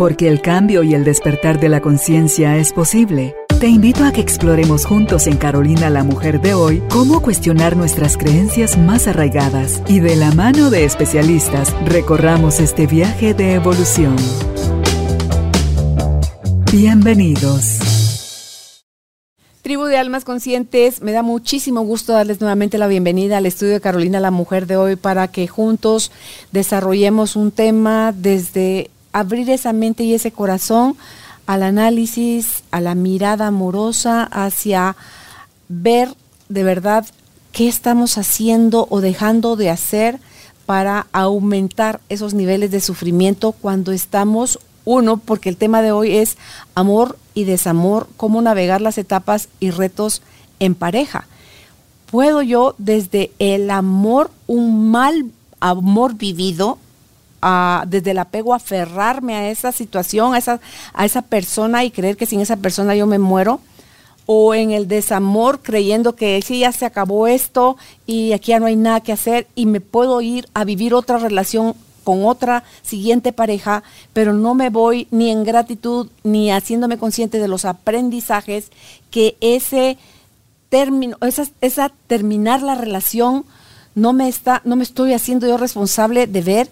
Porque el cambio y el despertar de la conciencia es posible. Te invito a que exploremos juntos en Carolina la Mujer de hoy cómo cuestionar nuestras creencias más arraigadas y de la mano de especialistas recorramos este viaje de evolución. Bienvenidos. Tribu de Almas Conscientes, me da muchísimo gusto darles nuevamente la bienvenida al estudio de Carolina la Mujer de hoy para que juntos desarrollemos un tema desde abrir esa mente y ese corazón al análisis, a la mirada amorosa hacia ver de verdad qué estamos haciendo o dejando de hacer para aumentar esos niveles de sufrimiento cuando estamos uno, porque el tema de hoy es amor y desamor, cómo navegar las etapas y retos en pareja. ¿Puedo yo desde el amor, un mal amor vivido, desde el apego aferrarme a esa situación, a esa, a esa persona y creer que sin esa persona yo me muero, o en el desamor creyendo que sí, ya se acabó esto y aquí ya no hay nada que hacer y me puedo ir a vivir otra relación con otra siguiente pareja, pero no me voy ni en gratitud ni haciéndome consciente de los aprendizajes que ese término, esa, esa terminar la relación no me está, no me estoy haciendo yo responsable de ver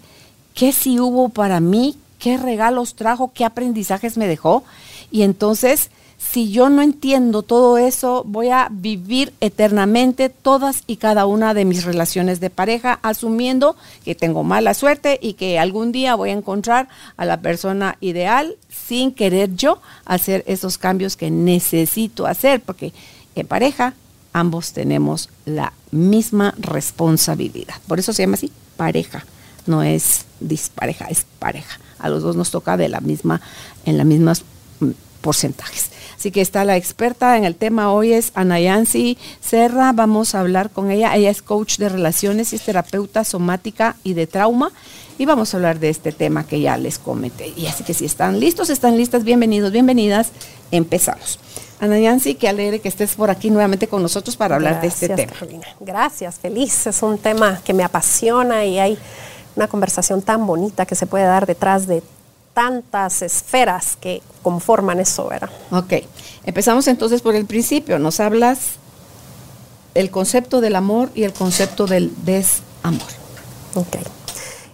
qué sí hubo para mí, qué regalos trajo, qué aprendizajes me dejó. Y entonces, si yo no entiendo todo eso, voy a vivir eternamente todas y cada una de mis relaciones de pareja, asumiendo que tengo mala suerte y que algún día voy a encontrar a la persona ideal sin querer yo hacer esos cambios que necesito hacer, porque en pareja ambos tenemos la misma responsabilidad. Por eso se llama así, pareja no es dispareja, es pareja. A los dos nos toca de la misma, en las mismas mm, porcentajes. Así que está la experta en el tema hoy es Anayansi Serra. Vamos a hablar con ella. Ella es coach de relaciones y es terapeuta somática y de trauma. Y vamos a hablar de este tema que ya les comenté. Y así que si están listos, están listas, bienvenidos, bienvenidas. Empezamos. Ana Yancy, qué alegre que estés por aquí nuevamente con nosotros para hablar de este tema. Gracias, feliz. Es un tema que me apasiona y hay una conversación tan bonita que se puede dar detrás de tantas esferas que conforman eso, ¿verdad? Ok, empezamos entonces por el principio. Nos hablas el concepto del amor y el concepto del desamor. Ok.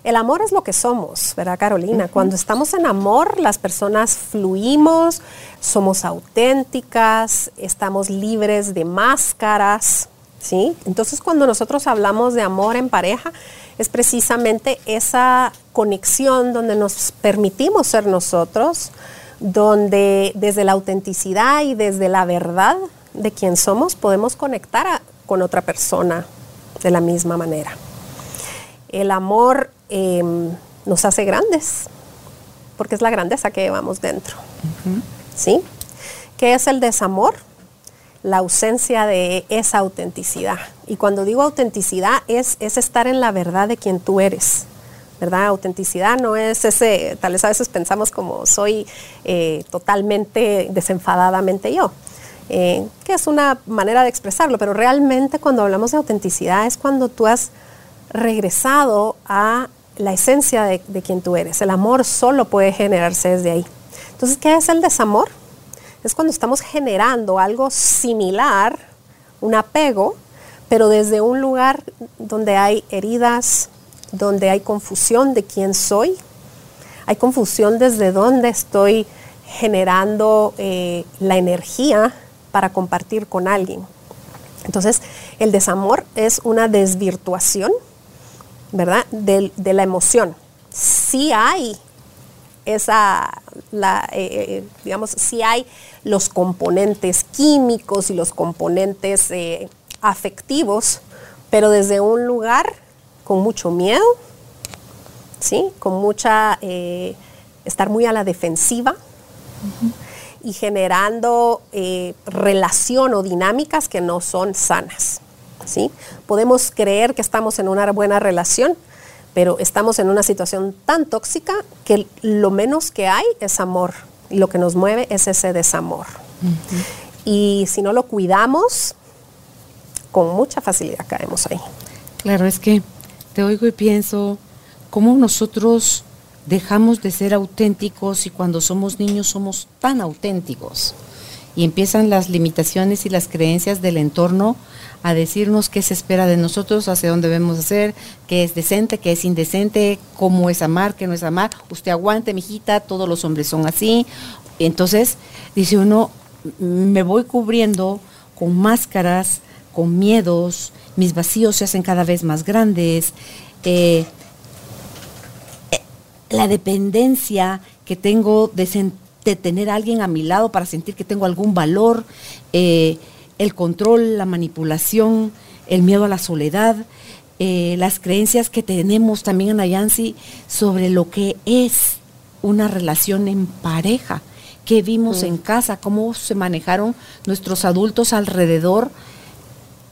El amor es lo que somos, ¿verdad, Carolina? Cuando estamos en amor, las personas fluimos, somos auténticas, estamos libres de máscaras, ¿sí? Entonces, cuando nosotros hablamos de amor en pareja, es precisamente esa conexión donde nos permitimos ser nosotros, donde desde la autenticidad y desde la verdad de quien somos podemos conectar con otra persona de la misma manera. El amor em, nos hace grandes, porque es la grandeza que llevamos dentro. ¿Sí? ¿Qué es el desamor? La ausencia de esa autenticidad. Y cuando digo autenticidad es, es estar en la verdad de quien tú eres. ¿verdad? Autenticidad no es ese, tal vez a veces pensamos como soy eh, totalmente desenfadadamente yo, eh, que es una manera de expresarlo, pero realmente cuando hablamos de autenticidad es cuando tú has regresado a la esencia de, de quien tú eres. El amor solo puede generarse desde ahí. Entonces, ¿qué es el desamor? Es cuando estamos generando algo similar, un apego, pero desde un lugar donde hay heridas, donde hay confusión de quién soy, hay confusión desde dónde estoy generando eh, la energía para compartir con alguien. Entonces, el desamor es una desvirtuación, ¿verdad? De, de la emoción. Sí hay esa, la, eh, eh, digamos, si hay los componentes químicos y los componentes eh, afectivos, pero desde un lugar con mucho miedo, ¿sí? Con mucha, eh, estar muy a la defensiva y generando eh, relación o dinámicas que no son sanas, ¿sí? Podemos creer que estamos en una buena relación, pero estamos en una situación tan tóxica que lo menos que hay es amor y lo que nos mueve es ese desamor. Y si no lo cuidamos, con mucha facilidad caemos ahí. Claro, es que te oigo y pienso cómo nosotros dejamos de ser auténticos y cuando somos niños somos tan auténticos. Y empiezan las limitaciones y las creencias del entorno a decirnos qué se espera de nosotros, hacia dónde debemos hacer, qué es decente, qué es indecente, cómo es amar, qué no es amar. Usted aguante, mijita, todos los hombres son así. Entonces, dice uno, me voy cubriendo con máscaras, con miedos, mis vacíos se hacen cada vez más grandes. Eh, eh, la dependencia que tengo de, tener a alguien a mi lado para sentir que tengo algún valor, eh, el control, la manipulación, el miedo a la soledad, las creencias que tenemos también en Ayansi sobre lo que es una relación en pareja, que vimos en casa, cómo se manejaron nuestros adultos alrededor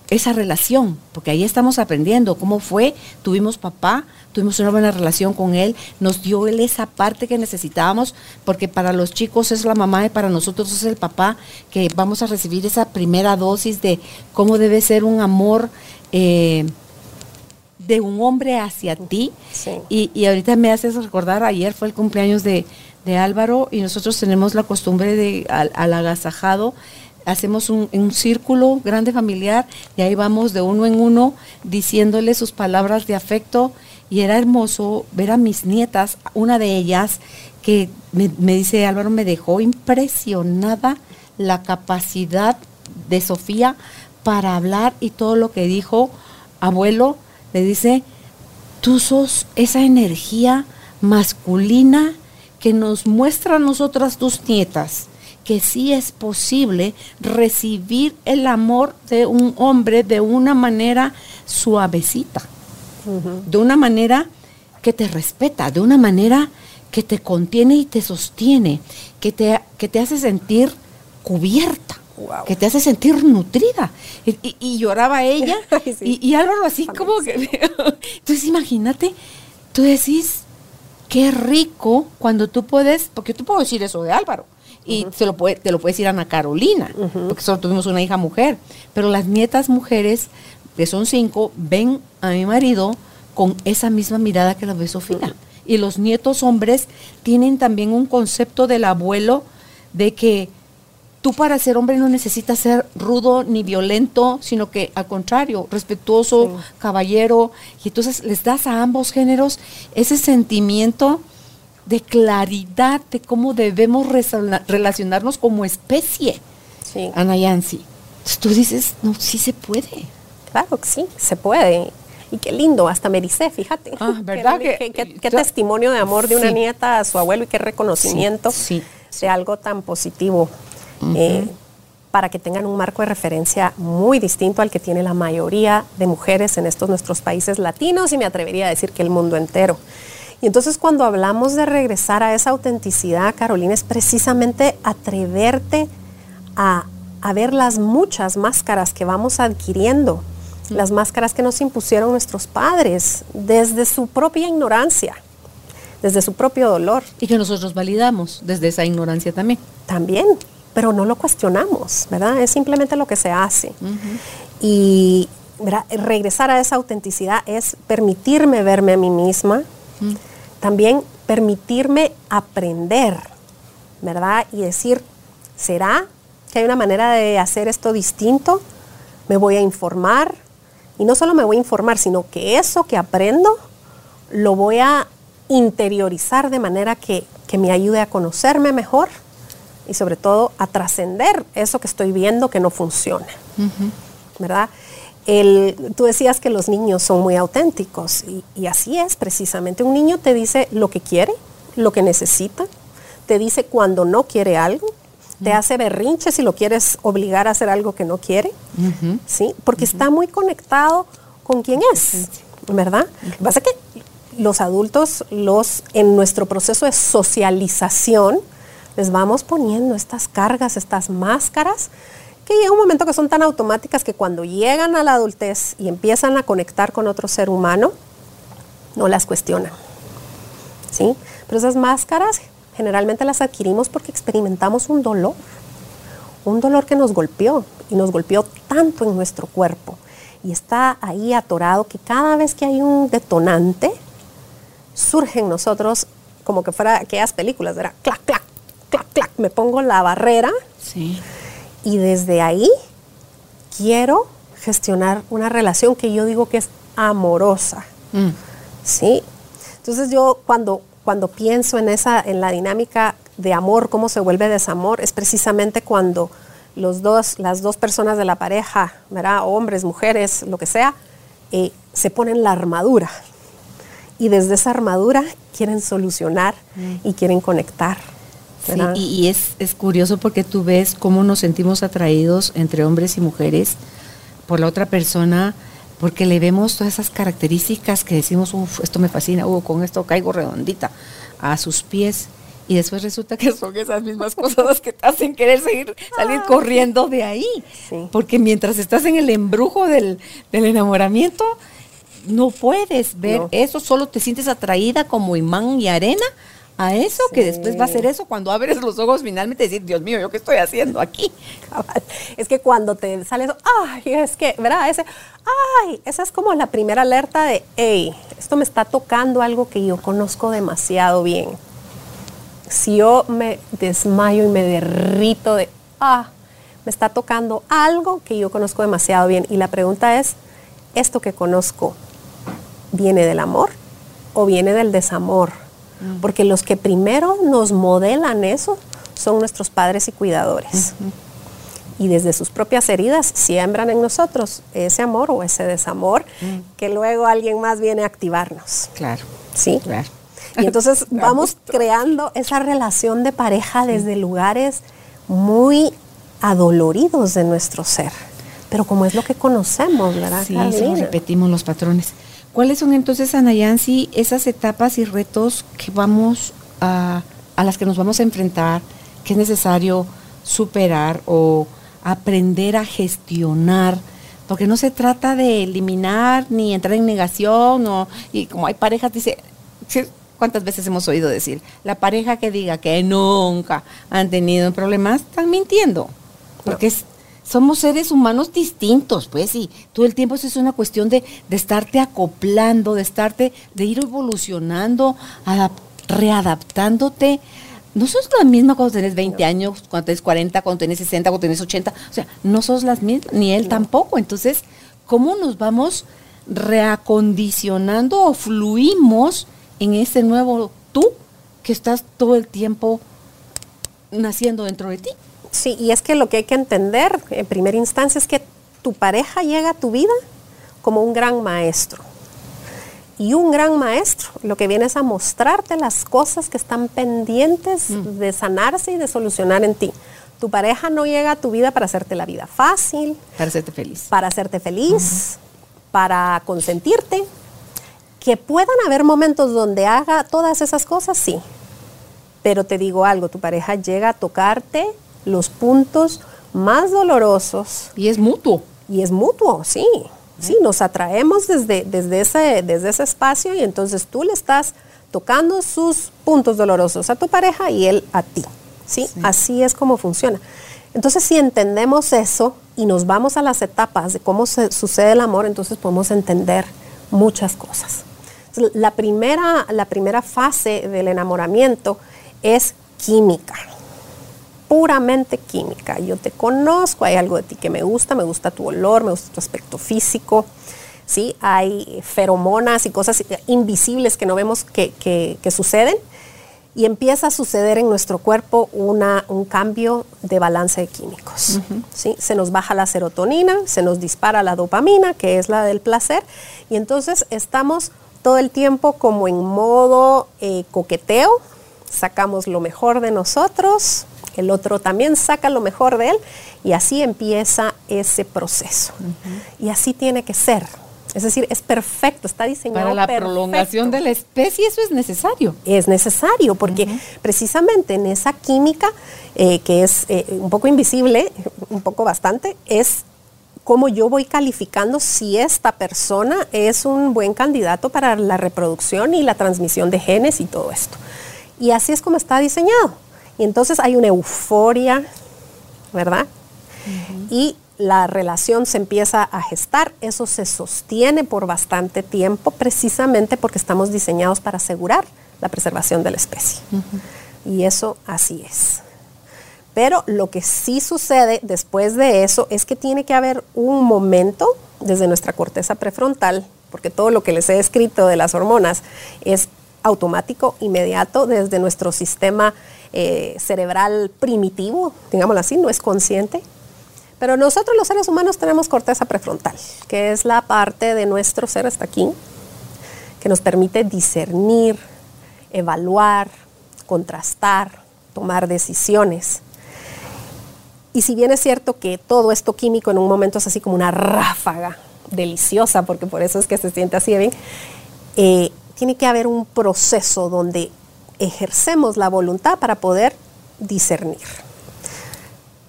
esa relación, porque ahí estamos aprendiendo cómo fue, tuvimos papá, tuvimos una buena relación con él, nos dio él esa parte que necesitábamos, porque para los chicos es la mamá y para nosotros es el papá, que vamos a recibir esa primera dosis de cómo debe ser un amor eh, de un hombre hacia ti. Y, ahorita me haces recordar, ayer fue el cumpleaños de, Álvaro y nosotros tenemos la costumbre de al agasajado hacemos un, círculo grande familiar y ahí vamos de uno en uno diciéndole sus palabras de afecto y era hermoso ver a mis nietas, una de ellas que me, dice Álvaro, me dejó impresionada la capacidad de Sofía para hablar y todo lo que dijo abuelo, le dice, tú sos esa energía masculina que nos muestra a nosotras tus nietas que sí es posible recibir el amor de un hombre de una manera suavecita, de una manera que te respeta, de una manera que te contiene y te sostiene, que te, que te hace sentir cubierta. que te hace sentir nutrida. Y, lloraba ella y, y, Álvaro así como que... Entonces imagínate, tú decís, qué rico cuando tú puedes, porque tú puedo decir eso de Álvaro, y se lo puede, te lo puede decir Ana Carolina, porque solo tuvimos una hija mujer. Pero las nietas mujeres, que son cinco, ven a mi marido con esa misma mirada que la ve Sofía. Y los nietos hombres tienen también un concepto del abuelo de que tú para ser hombre no necesitas ser rudo ni violento, sino que al contrario, respetuoso, caballero. Y entonces les das a ambos géneros ese sentimiento de claridad de cómo debemos relacionarnos como especie. Sí. Ana Yancy. tú dices, no, sí se puede. Claro que sí, se puede. Y qué lindo, hasta me fíjate. Ah, ¿verdad? Qué, testimonio de amor de una nieta a su abuelo y qué reconocimiento de algo tan positivo. Eh, para que tengan un marco de referencia muy distinto al que tiene la mayoría de mujeres en estos nuestros países latinos y me atrevería a decir que el mundo entero. Y entonces cuando hablamos de regresar a esa autenticidad, Carolina, es precisamente atreverte a, ver las muchas máscaras que vamos adquiriendo, las máscaras que nos impusieron nuestros padres desde su propia ignorancia, desde su propio dolor. Y que nosotros validamos desde esa ignorancia también. También, pero no lo cuestionamos, ¿verdad? Es simplemente lo que se hace. Y regresar a esa autenticidad es permitirme verme a mí misma, también permitirme aprender, ¿verdad? Y decir, ¿será que hay una manera de hacer esto distinto? Me voy a informar. Y no solo me voy a informar, sino que eso que aprendo lo voy a interiorizar de manera que, me ayude a conocerme mejor y sobre todo a trascender eso que estoy viendo que no funciona. ¿Verdad? tú decías que los niños son muy auténticos y, así es precisamente. Un niño te dice lo que quiere, lo que necesita, te dice cuando no quiere algo, te hace berrinche si lo quieres obligar a hacer algo que no quiere, ¿sí? Porque está muy conectado con quién es, ¿verdad? Lo que pasa es que los adultos, los, en nuestro proceso de socialización, les vamos poniendo estas cargas, estas máscaras, que llega un momento que son tan automáticas que cuando llegan a la adultez y empiezan a conectar con otro ser humano, no las cuestionan. ¿Sí? Pero esas máscaras generalmente las adquirimos porque experimentamos un dolor, un dolor que nos golpeó y nos golpeó tanto en nuestro cuerpo y está ahí atorado que cada vez que hay un detonante, surge en nosotros como que fuera aquellas películas, ¿verdad? Clac, clac, clac, clac, me pongo la barrera Sí. y desde ahí quiero gestionar una relación que yo digo que es amorosa. Mm. ¿sí? Entonces yo cuando, cuando pienso en, esa, en la dinámica de amor, cómo se vuelve desamor, es precisamente cuando los dos, las dos personas de la pareja, ¿verdad? hombres, mujeres, lo que sea, eh, se ponen la armadura. Y desde esa armadura quieren solucionar y quieren conectar. Y, y es, es curioso porque tú ves cómo nos sentimos atraídos entre hombres y mujeres por la otra persona, porque le vemos todas esas características que decimos, uff, esto me fascina, uh, con esto caigo redondita a sus pies. Y después resulta que son esas mismas cosas las que te hacen querer seguir, salir corriendo de ahí. Sí. Porque mientras estás en el embrujo del, del enamoramiento, no puedes ver No. eso, solo te sientes atraída como imán y arena a eso, que después va a ser eso cuando abres los ojos finalmente y decir, Dios mío, ¿yo qué estoy haciendo aquí? Es que cuando te sale eso, ay, es que, ¿verdad? Ese, ay, esa es como la primera alerta de, hey, esto me está tocando algo que yo conozco demasiado bien. Si yo me desmayo y me derrito de, ah, me está tocando algo que yo conozco demasiado bien. Y la pregunta es, ¿esto que conozco viene del amor o viene del desamor? Porque los que primero nos modelan eso son nuestros padres y cuidadores y desde sus propias heridas siembran en nosotros ese amor o ese desamor que luego alguien más viene a activarnos. Claro, ¿Sí? claro. Y entonces vamos creando esa relación de pareja desde lugares muy adoloridos de nuestro ser. Pero como es lo que conocemos, ¿verdad? Sí, solo repetimos los patrones. ¿Cuáles son entonces, Ana Yancy, esas etapas y retos que vamos a, a las que nos vamos a enfrentar, que es necesario superar o aprender a gestionar? Porque no se trata de eliminar ni entrar en negación, o, y como hay parejas, dice, sí, ¿cuántas veces hemos oído decir? La pareja que diga que nunca han tenido problemas, están mintiendo. Porque es- somos seres humanos distintos, pues, y todo el tiempo eso es una cuestión de, de estarte acoplando, de estarte, de ir evolucionando, adap- readaptándote. No sos la misma cuando tenés 20 años, cuando tenés 40, cuando tenés 60, cuando tenés 80. O sea, no sos las mismas, ni él tampoco. Entonces, ¿cómo nos vamos reacondicionando o fluimos en ese nuevo tú que estás todo el tiempo naciendo dentro de ti? Sí, y es que lo que hay que entender en primera instancia es que tu pareja llega a tu vida como un gran maestro. Y un gran maestro lo que viene es a mostrarte las cosas que están pendientes de sanarse y de solucionar en ti. Tu pareja no llega a tu vida para hacerte la vida fácil, Para hacerte feliz. para hacerte feliz, para consentirte. Que puedan haber momentos donde haga todas esas cosas, sí. Pero te digo algo, tu pareja llega a tocarte los puntos más dolorosos Y es mutuo. y es mutuo, sí. Sí, nos atraemos desde, desde, ese, desde ese espacio y entonces tú le estás tocando sus puntos dolorosos a tu pareja y él a ti. ¿sí? Así es como funciona. Entonces, si entendemos eso y nos vamos a las etapas de cómo se, sucede el amor, entonces podemos entender muchas cosas. La primera, la primera fase del enamoramiento es química puramente química. Yo te conozco, hay algo de ti que me gusta, me gusta tu olor, me gusta tu aspecto físico. ¿sí? Hay feromonas y cosas invisibles que no vemos que, que- que suceden. Y empieza a suceder en nuestro cuerpo una, un cambio de balance de químicos. ¿sí? Se nos baja la serotonina, se nos dispara la dopamina, que es la del placer, y entonces estamos todo el tiempo como en modo eh, coqueteo, sacamos lo mejor de nosotros, el otro también saca lo mejor de él y así empieza ese proceso. Y así tiene que ser. Es decir, es perfecto, está diseñado Para la perfecto. prolongación de la especie eso es necesario. Es necesario porque precisamente en esa química eh, que es eh, un poco invisible, un poco bastante, es cómo yo voy calificando si esta persona es un buen candidato para la reproducción y la transmisión de genes y todo esto. Y así es como está diseñado. Y entonces hay una euforia, ¿verdad? Y la relación se empieza a gestar, eso se sostiene por bastante tiempo precisamente porque estamos diseñados para asegurar la preservación de la especie. Y eso así es. Pero lo que sí sucede después de eso es que tiene que haber un momento desde nuestra corteza prefrontal, porque todo lo que les he escrito de las hormonas es automático, inmediato, desde nuestro sistema eh, cerebral primitivo, digámoslo así, no es consciente. Pero nosotros los seres humanos tenemos corteza prefrontal, que es la parte de nuestro ser hasta aquí, que nos permite discernir, evaluar, contrastar, tomar decisiones. Y si bien es cierto que todo esto químico en un momento es así como una ráfaga deliciosa, porque por eso es que se siente así bien, eh, tiene que haber un proceso donde ejercemos la voluntad para poder discernir.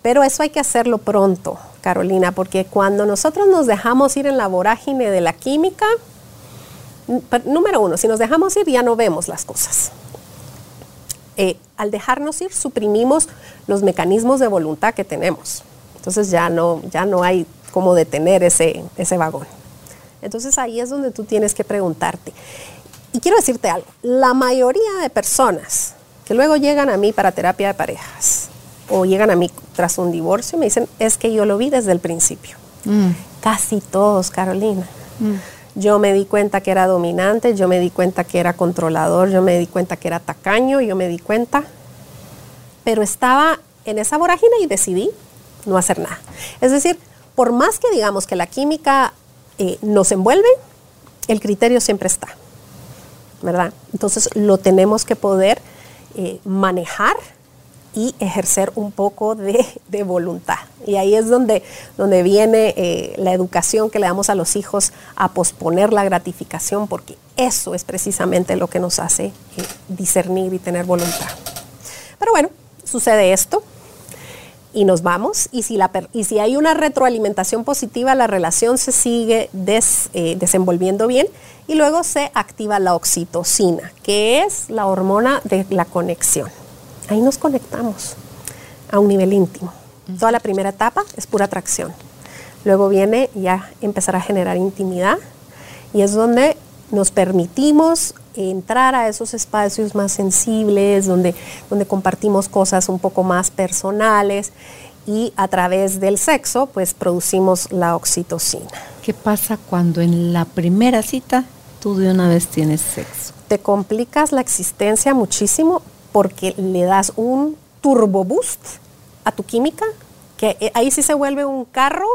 Pero eso hay que hacerlo pronto, Carolina, porque cuando nosotros nos dejamos ir en la vorágine de la química, número uno, si nos dejamos ir ya no vemos las cosas. Eh, al dejarnos ir suprimimos los mecanismos de voluntad que tenemos. Entonces ya no, ya no hay cómo detener ese, ese vagón. Entonces ahí es donde tú tienes que preguntarte. Y quiero decirte algo, la mayoría de personas que luego llegan a mí para terapia de parejas o llegan a mí tras un divorcio me dicen, es que yo lo vi desde el principio. Mm. Casi todos, Carolina. Yo me di cuenta que era dominante, yo me di cuenta que era controlador, yo me di cuenta que era tacaño, yo me di cuenta, pero estaba en esa vorágine y decidí no hacer nada. Es decir, por más que digamos que la química eh, nos envuelve, el criterio siempre está, ¿verdad? Entonces lo tenemos que poder eh, manejar y ejercer un poco de, voluntad. Y ahí es donde, donde viene eh, la educación que le damos a los hijos a posponer la gratificación, porque eso es precisamente lo que nos hace eh, discernir y tener voluntad. Pero bueno, sucede esto y nos vamos. Y si, la, y si hay una retroalimentación positiva, la relación se sigue des, eh, desenvolviendo bien y luego se activa la oxitocina, que es la hormona de la conexión ahí nos conectamos a un nivel íntimo. Toda la primera etapa es pura atracción. Luego viene ya empezar a generar intimidad y es donde nos permitimos entrar a esos espacios más sensibles, donde, donde compartimos cosas un poco más personales y a través del sexo pues producimos la oxitocina. ¿Qué pasa cuando en la primera cita tú de una vez tienes sexo? Te complicas la existencia muchísimo porque le das un turbo boost a tu química, que ahí sí se vuelve un carro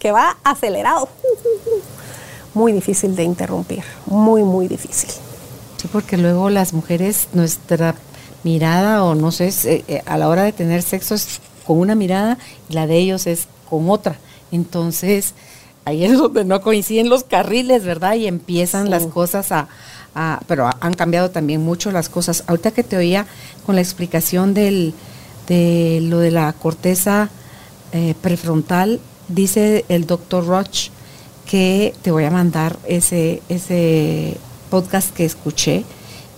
que va acelerado. Muy difícil de interrumpir, muy, muy difícil. Sí, porque luego las mujeres, nuestra mirada o no sé, eh, a la hora de tener sexo es con una mirada y la de ellos es con otra. Entonces, ahí es donde no coinciden los carriles, ¿verdad? Y empiezan sí. las cosas a, Pero han cambiado también mucho las cosas. Ahorita que te oía con la explicación de lo de la corteza eh, prefrontal, dice el doctor Roch que te voy a mandar ese podcast que escuché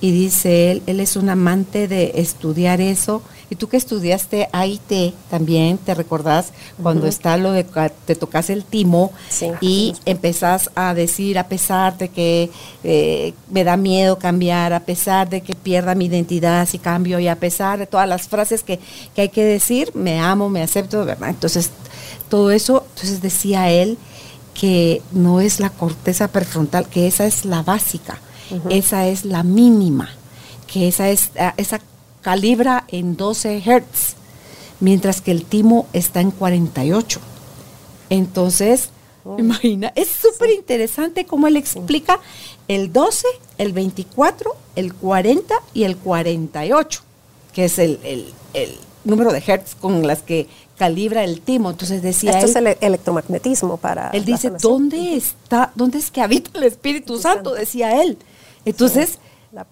y dice él, él es un amante de estudiar eso. Y tú que estudiaste AIT también, ¿te recordás cuando uh -huh. está lo de que te tocas el timo sí, y empezás a decir, a pesar de que eh, me da miedo cambiar, a pesar de que pierda mi identidad si cambio y a pesar de todas las frases que, que hay que decir, me amo, me acepto, ¿verdad? Entonces, todo eso, entonces decía él que no es la corteza prefrontal, que esa es la básica, uh -huh. esa es la mínima, que esa es esa calibra en 12 Hz, mientras que el timo está en 48. Entonces, oh. imagina, es súper interesante cómo él explica el 12, el 24, el 40 y el 48, que es el, el, el número de hertz con las que calibra el timo. Entonces decía Esto él, es el electromagnetismo para. él dice. ¿dónde está, dónde es que habita el Espíritu Santo? Decía él. Entonces,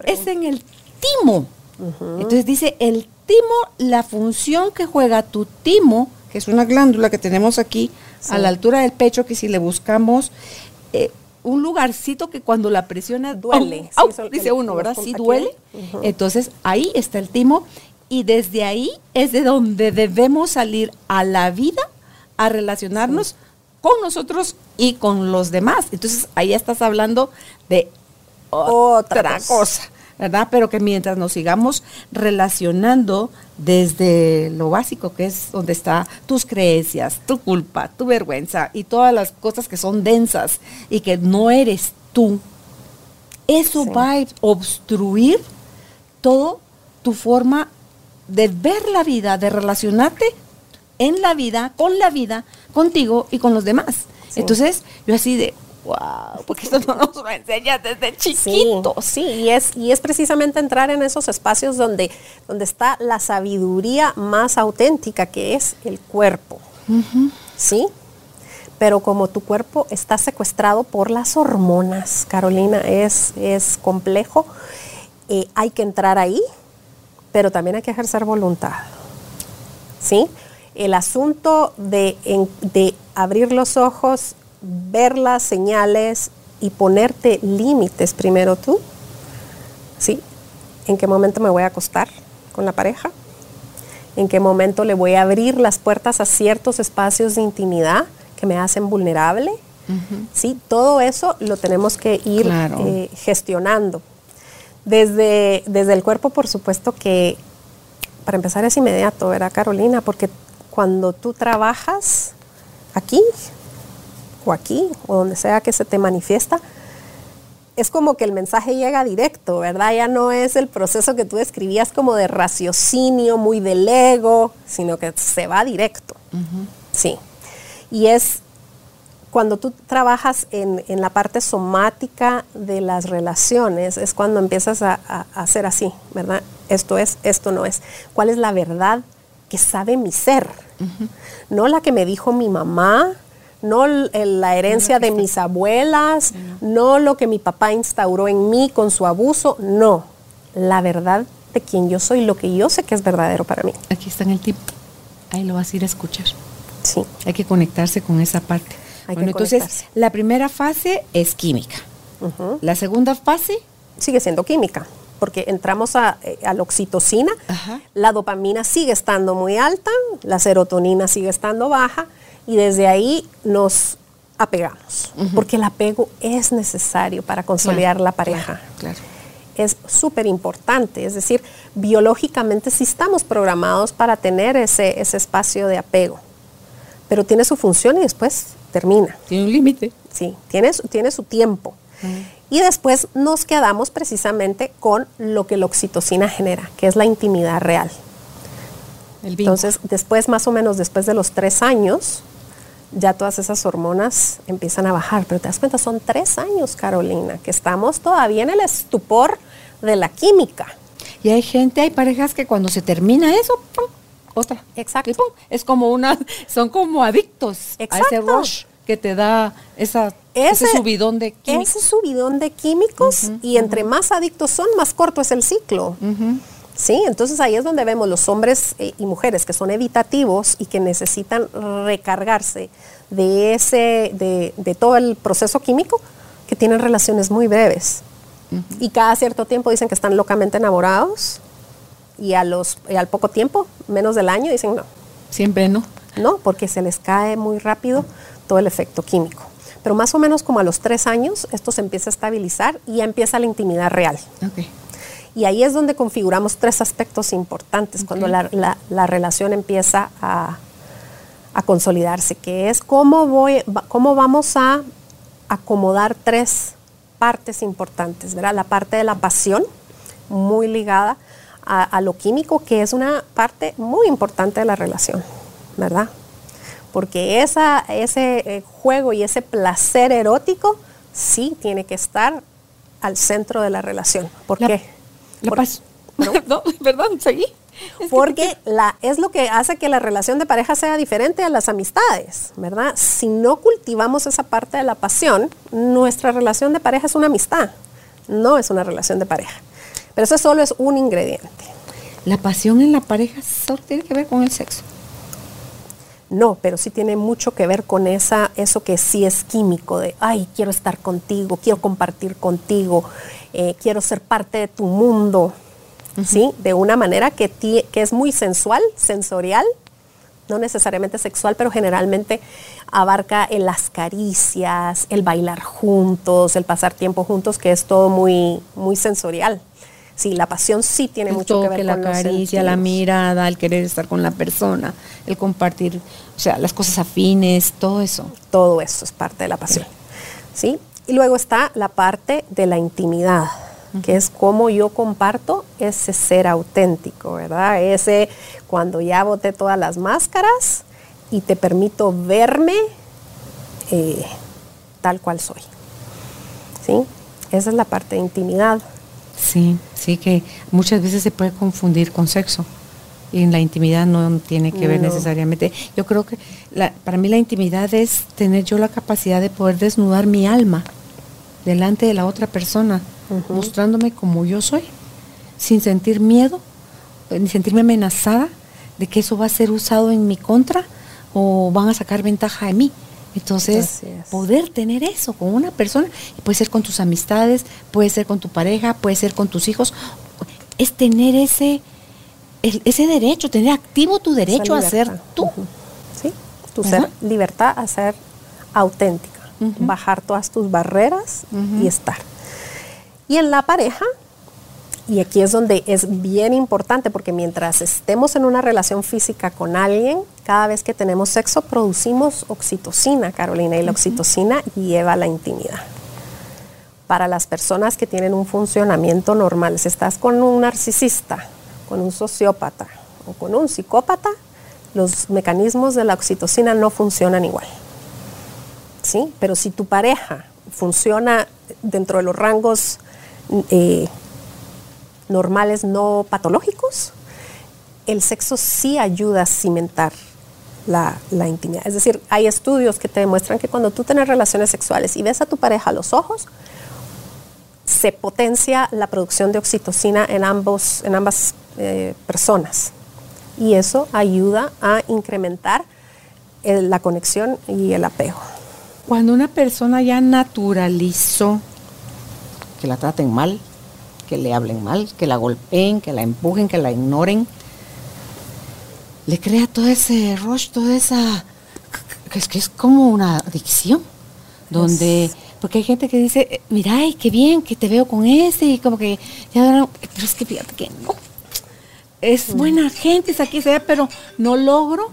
es en el timo. Entonces dice, el timo, la función que juega tu timo, que es una glándula que tenemos aquí a la altura del pecho, que si le buscamos eh, un lugarcito que cuando la presiona Duele. Sí, dice uno, ¿verdad? Sí duele. Entonces ahí está el timo y desde ahí es de donde debemos salir a la vida a relacionarnos con nosotros y con los demás. Entonces ahí estás hablando de otra, Otra cosa. cosa. ¿Verdad? Pero que mientras nos sigamos relacionando desde lo básico, que es donde está tus creencias, tu culpa, tu vergüenza y todas las cosas que son densas y que no eres tú, eso Sí. va a obstruir todo tu forma de ver la vida, de relacionarte en la vida, con la vida, contigo y con los demás. Sí. Entonces, yo así de, wow, porque esto no nos lo enseña desde Sí, chiquitos. sí, y es, y es precisamente entrar en esos espacios donde, donde está la sabiduría más auténtica, que es el cuerpo. ¿Sí? Pero como tu cuerpo está secuestrado por las hormonas, Carolina, es, es complejo, eh, hay que entrar ahí, pero también hay que ejercer voluntad. ¿Sí? El asunto de, en- de abrir los ojos, ver las señales y ponerte límites primero tú. ¿Sí? ¿En qué momento me voy a acostar con la pareja? ¿En qué momento le voy a abrir las puertas a ciertos espacios de intimidad que me hacen vulnerable? ¿Sí? Todo eso lo tenemos que ir Claro. eh, gestionando. Desde, desde el cuerpo, por supuesto que para empezar es inmediato, ¿verdad, Carolina? Porque cuando tú trabajas aquí o aquí o donde sea que se te manifiesta, es como que el mensaje llega directo, ¿verdad? Ya no es el proceso que tú describías como de raciocinio, muy del ego, sino que se va directo. Sí. Y es cuando tú trabajas en, en la parte somática de las relaciones, es cuando empiezas a, a- a hacer así, ¿verdad? Esto es, esto no es. ¿Cuál es la verdad que sabe mi ser? No la que me dijo mi mamá, no la herencia de mis abuelas, no lo que mi papá instauró en mí con su abuso, no. La verdad de quien yo soy, lo que yo sé que es verdadero para mí. Aquí está en el tip. Ahí lo vas a ir a escuchar. Sí. Hay que conectarse con esa parte. Hay que bueno, entonces, conectarse. la primera fase es química. La segunda fase, sigue siendo química, porque entramos a, eh, a la oxitocina, Ajá. la dopamina sigue estando muy alta, la serotonina sigue estando baja y desde ahí nos apegamos, porque el apego es necesario para consolidar Claro, la pareja. claro, claro. Es súper importante, es decir, biológicamente sí estamos programados para tener ese, ese espacio de apego, pero tiene su función y después termina. tiene un límite. Sí, tiene, su- tiene su tiempo. Y después nos quedamos precisamente con lo que la oxitocina genera, que es la intimidad real. El. Entonces, después, más o menos después de los tres años, ya todas esas hormonas empiezan a bajar. Pero te das cuenta, son tres años, Carolina, que estamos todavía en el estupor de la química. Y hay gente, hay parejas que cuando se termina eso, ¡pum! otra. Exacto. Y ¡pum! Es como una, son como adictos a ese Exacto. rush que te da esa, ese, subidón de químicos. Ese subidón de químicos y entre más adictos son, más corto es el ciclo. Sí, entonces ahí es donde vemos los hombres eh, y mujeres que son evitativos y que necesitan recargarse de ese, de, de todo el proceso químico, que tienen relaciones muy breves. Y cada cierto tiempo dicen que están locamente enamorados y a los, y al poco tiempo, menos del año, dicen no, Siempre no. ¿no? Porque se les cae muy rápido todo el efecto químico. Pero más o menos como a los tres años, esto se empieza a estabilizar y ya empieza la intimidad real. Ok. Y ahí es donde configuramos tres aspectos importantes cuando la, la- la relación empieza a, a consolidarse, que es cómo, voy, cómo vamos a acomodar tres partes importantes, ¿verdad? La parte de la pasión, muy ligada a, a lo químico, que es una parte muy importante de la relación, ¿verdad? Porque esa, ese eh, juego y ese placer erótico sí tiene que estar al centro de la relación. ¿por La- qué? La paz. ¿no? No, perdón, seguí. porque la, es lo que hace que la relación de pareja sea diferente a las amistades, ¿verdad? Si no cultivamos esa parte de la pasión, nuestra relación de pareja es una amistad, no es una relación de pareja. Pero eso solo es un ingrediente. La pasión en la pareja solo tiene que ver con el sexo. No, pero sí tiene mucho que ver con esa, eso que sí es químico, de, ay, quiero estar contigo, quiero compartir contigo, eh, quiero ser parte de tu mundo, ¿sí? De una manera que, que es muy sensual, sensorial, no necesariamente sexual, pero generalmente abarca en las caricias, el bailar juntos, el pasar tiempo juntos, que es todo muy, muy sensorial. Sí, la pasión sí tiene mucho que ver con la caricia, la mirada, el querer estar con la persona, el compartir, o sea, las cosas afines, todo eso. Todo eso es parte de la pasión. ¿Sí? Y luego está la parte de la intimidad, que es cómo yo comparto ese ser auténtico, ¿verdad? Ese cuando ya boté todas las máscaras y te permito verme eh, tal cual soy. ¿Sí? Esa es la parte de intimidad. Sí, sí, que muchas veces se puede confundir con sexo. Y en la intimidad no tiene que ver necesariamente. Yo creo que para mí la intimidad es tener yo la capacidad de poder desnudar mi alma delante de la otra persona, mostrándome como yo soy, sin sentir miedo, eh, ni sentirme amenazada de que eso va a ser usado en mi contra o van a sacar ventaja de mí. Entonces, poder tener eso con una persona, puede ser con tus amistades, puede ser con tu pareja, puede ser con tus hijos, es tener ese, ese derecho, tener activo tu derecho a ser tú. Sí, tu ser, libertad a ser auténtica, bajar todas tus barreras y estar. Y en la pareja, y aquí es donde es bien importante porque mientras estemos en una relación física con alguien, cada vez que tenemos sexo producimos oxitocina, Carolina, y la oxitocina lleva a la intimidad. Para las personas que tienen un funcionamiento normal, si estás con un narcisista, con un sociópata o con un psicópata, los mecanismos de la oxitocina no funcionan igual. ¿Sí? Pero si tu pareja funciona dentro de los rangos eh, normales no patológicos, el sexo sí ayuda a cimentar la, intimidad. Es decir, hay estudios que te demuestran que cuando tú tienes relaciones sexuales y ves a tu pareja a los ojos, se potencia la producción de oxitocina en, ambos, en ambas eh, personas. Y eso ayuda a incrementar la conexión y el apego. Cuando una persona ya naturalizó que la traten mal, que le hablen mal, que la golpeen, que la empujen, que la ignoren. Le crea todo ese rush, toda esa... que es que es como una adicción, donde... Porque hay gente que dice, mira, ay, qué bien que te veo con ese, y como que, ya, pero es que fíjate que no. Es mm. buena gente, es aquí, sea, pero no logro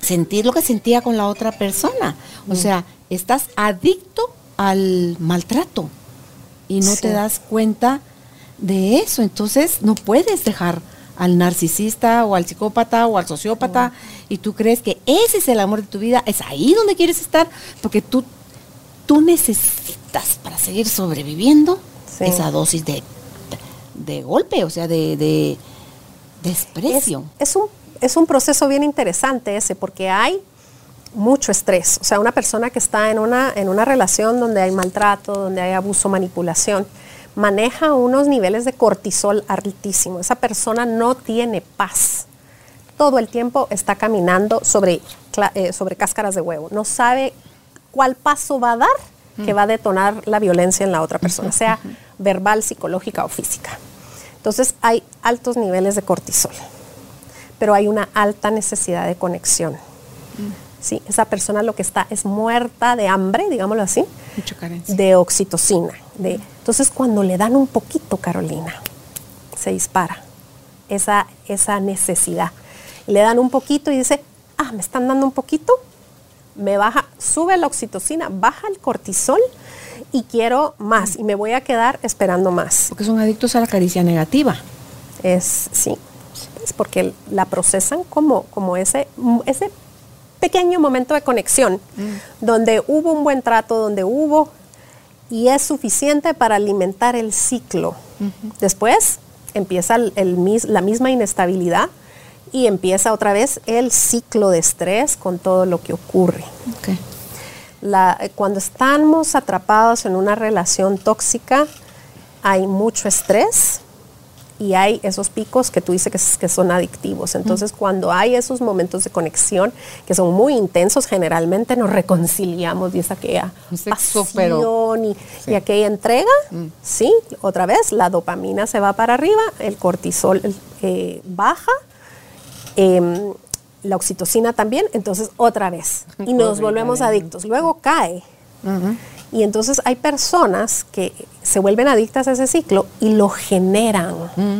sentir lo que sentía con la otra persona. O mm. sea, estás adicto al maltrato y no te das cuenta de eso. Entonces no puedes dejar al narcisista o al psicópata o al sociópata y tú crees que ese es el amor de tu vida, es ahí donde quieres estar, porque tú, tú necesitas para seguir sobreviviendo esa dosis de, de, golpe, o sea, de, de desprecio. Es, un, es un proceso bien interesante ese, porque hay mucho estrés. O sea, una persona que está en una, en una relación donde hay maltrato, donde hay abuso, manipulación, maneja unos niveles de cortisol altísimo. Esa persona no tiene paz. Todo el tiempo está caminando sobre, eh, sobre cáscaras de huevo. No sabe cuál paso va a dar que mm. va a detonar la violencia en la otra persona, sea verbal, psicológica o física. Entonces hay altos niveles de cortisol, pero hay una alta necesidad de conexión. ¿Sí? Esa persona lo que está es muerta de hambre, digámoslo así, de oxitocina. De, entonces cuando le dan un poquito, Carolina, se dispara esa, esa necesidad. Le dan un poquito y dice, ah, me están dando un poquito, me baja, sube la oxitocina, baja el cortisol y quiero más y me voy a quedar esperando más. Porque son adictos a la caricia negativa. Es, sí, es porque la procesan como, como ese, ese pequeño momento de conexión, mm. donde hubo un buen trato, donde hubo, y es suficiente para alimentar el ciclo. Después empieza la misma inestabilidad y empieza otra vez el ciclo de estrés con todo lo que ocurre. cuando estamos atrapados en una relación tóxica, hay mucho estrés, y hay esos picos que tú dices que, que son adictivos. Entonces, cuando hay esos momentos de conexión que son muy intensos, generalmente nos reconciliamos y es aquella pasión y, aquella entrega, mm. sí, otra vez la dopamina se va para arriba, el cortisol eh, baja. Em, la oxitocina también, entonces otra vez. Y nos volvemos adictos. Luego cae. Y entonces hay personas que se vuelven adictas a ese ciclo y lo generan,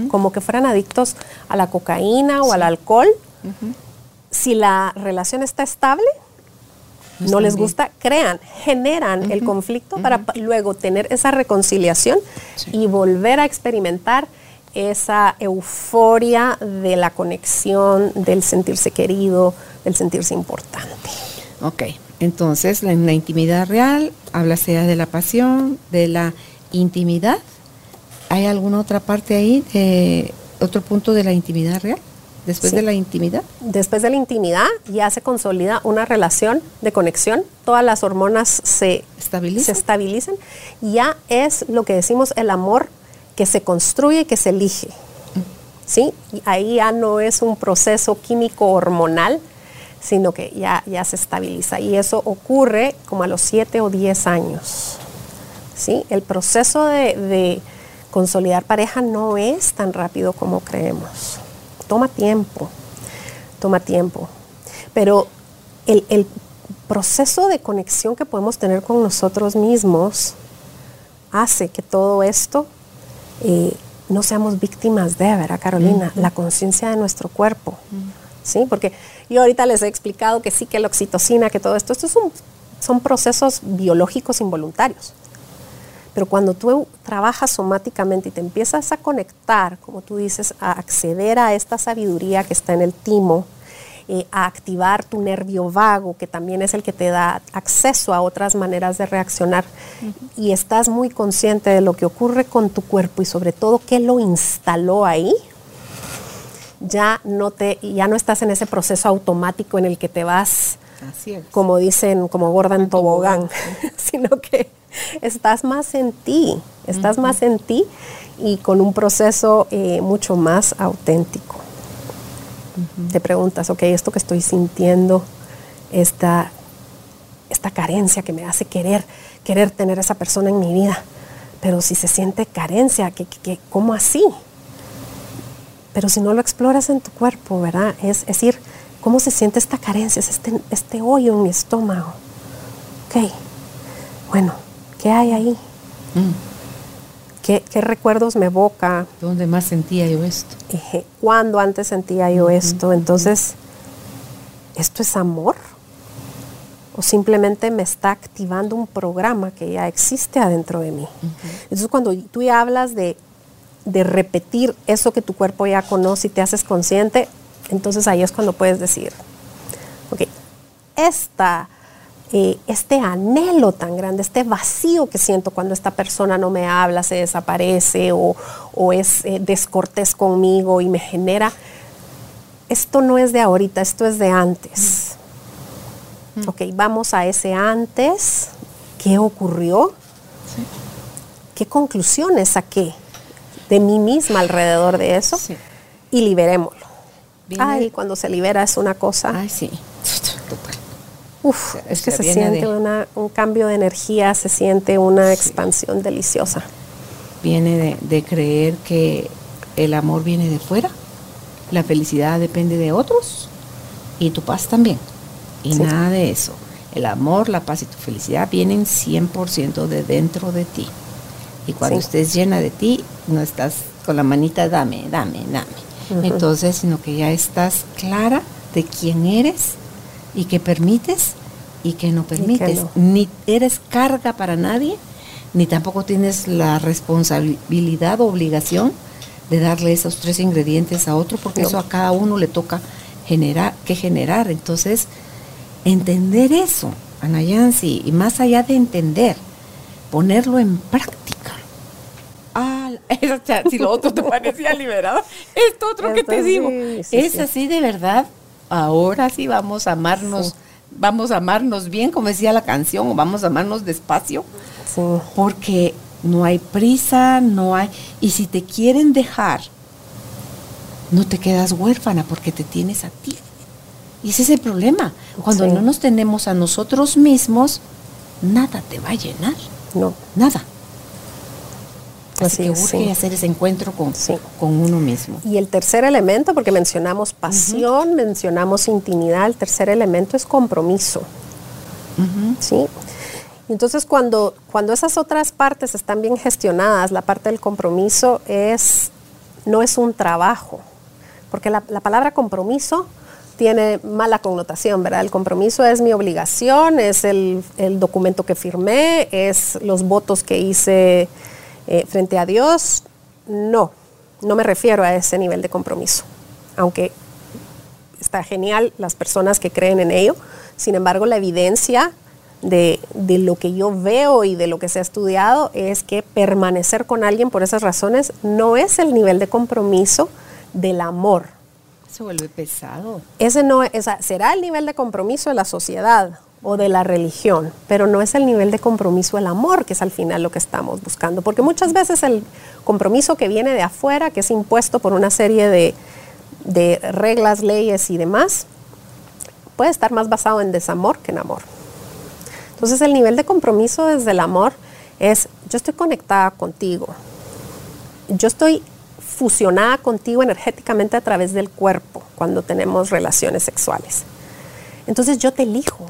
como que fueran adictos a la cocaína o al alcohol. Si la relación está estable, no les gusta, crean, generan el conflicto para luego tener esa reconciliación y volver a experimentar esa euforia de la conexión, del sentirse querido, del sentirse importante. Ok, entonces, en la intimidad real, habla sea de la pasión, de la intimidad. ¿Hay alguna otra parte ahí, otro punto de la intimidad real? Después de la intimidad. Después de la intimidad ya se consolida una relación de conexión, todas las hormonas se estabilizan, se estabilizan ya es lo que decimos el amor que se construye y que se elige. Mm. ¿Sí? ahí ya no es un proceso químico hormonal, sino que ya, ya se estabiliza. Y eso ocurre como a los 7 o 10 años. ¿sí? El proceso de, consolidar pareja no es tan rápido como creemos. Toma tiempo, toma tiempo. Pero el, proceso de conexión que podemos tener con nosotros mismos hace que todo esto eh, no seamos víctimas de, ¿verdad, Carolina? La conciencia de nuestro cuerpo. ¿Sí? Porque yo ahorita les he explicado que sí, que la oxitocina, que todo esto, estos son, son procesos biológicos involuntarios. Pero cuando tú trabajas somáticamente y te empiezas a conectar, como tú dices, a acceder a esta sabiduría que está en el timo, eh, a activar tu nervio vago, que también es el que te da acceso a otras maneras de reaccionar, y estás muy consciente de lo que ocurre con tu cuerpo y sobre todo qué lo instaló ahí, ya no te, ya no estás en ese proceso automático en el que te vas, como dicen, como gorda en tobogán, sino que estás más en ti, estás más en ti y con un proceso eh, mucho más auténtico. Te preguntas, ok, esto que estoy sintiendo, esta, esta carencia que me hace querer, querer tener a esa persona en mi vida, pero si se siente carencia, ¿qué, cómo así? Pero si no lo exploras en tu cuerpo, ¿verdad? Es, decir, ¿cómo se siente esta carencia, este, este hoyo en mi estómago? Ok, bueno, ¿qué hay ahí? Mm. ¿Qué, recuerdos me evoca? ¿Dónde más sentía yo esto? ¿Cuándo antes sentía yo esto? Entonces, ¿esto es amor? ¿O simplemente me está activando un programa que ya existe adentro de mí? Entonces, cuando tú ya hablas de de repetir eso que tu cuerpo ya conoce y te haces consciente, entonces ahí es cuando puedes decir, ok, esta, eh, este anhelo tan grande, este vacío que siento cuando esta persona no me habla, se desaparece o, es eh, descortés conmigo y me genera, esto no es de ahorita, esto es de antes. Mm. Ok, vamos a ese antes, ¿qué ocurrió? ¿Qué conclusiones saqué? De mí misma alrededor de eso y liberémoslo. Ay, cuando se libera es una cosa. Ay, sí. Uf, es que se siente un cambio de energía, se siente una expansión deliciosa. Viene de, creer que el amor viene de fuera, la felicidad depende de otros y tu paz también. Y nada de eso. El amor, la paz y tu felicidad vienen 100% de dentro de ti. Y cuando estés llena de ti, no estás con la manita, dame, dame, dame. Entonces, sino que ya estás clara de quién eres y que permites y que no permites. Ni eres carga para nadie, ni tampoco tienes la responsabilidad o obligación de darle esos tres ingredientes a otro, porque eso a cada uno le toca generar, que generar. Entonces, entender eso, Anayansi, y más allá de entender, ponerlo en práctica si lo otro te parecía liberado, esto otro que te digo. es así de verdad. Ahora sí vamos a amarnos, vamos a amarnos bien, como decía la canción, o vamos a amarnos despacio. Porque no hay prisa, no hay. Y si te quieren dejar, no te quedas huérfana porque te tienes a ti. Y ese es el problema. Cuando no nos tenemos a nosotros mismos, nada te va a llenar. No. Nada. Así, que urge hacer ese encuentro con, con uno mismo. Y el tercer elemento, porque mencionamos pasión, mencionamos intimidad, el tercer elemento es compromiso. ¿Sí? Entonces, cuando, cuando esas otras partes están bien gestionadas, la parte del compromiso es, no es un trabajo, porque la, la palabra compromiso tiene mala connotación, ¿verdad? El compromiso es mi obligación, es el, documento que firmé, es los votos que hice eh, frente a Dios. No, no me refiero a ese nivel de compromiso, aunque está genial las personas que creen en ello. Sin embargo, la evidencia de, de, lo que yo veo y de lo que se ha estudiado es que permanecer con alguien por esas razones no es el nivel de compromiso del amor se vuelve pesado. Ese no será el nivel de compromiso de la sociedad o de la religión, pero no es el nivel de compromiso del amor, que es al final lo que estamos buscando. Porque muchas veces el compromiso que viene de afuera, que es impuesto por una serie de, de reglas, leyes y demás, puede estar más basado en desamor que en amor. Entonces el nivel de compromiso desde el amor es, yo estoy conectada contigo, yo estoy fusionada contigo energéticamente a través del cuerpo cuando tenemos relaciones sexuales. Entonces yo te elijo.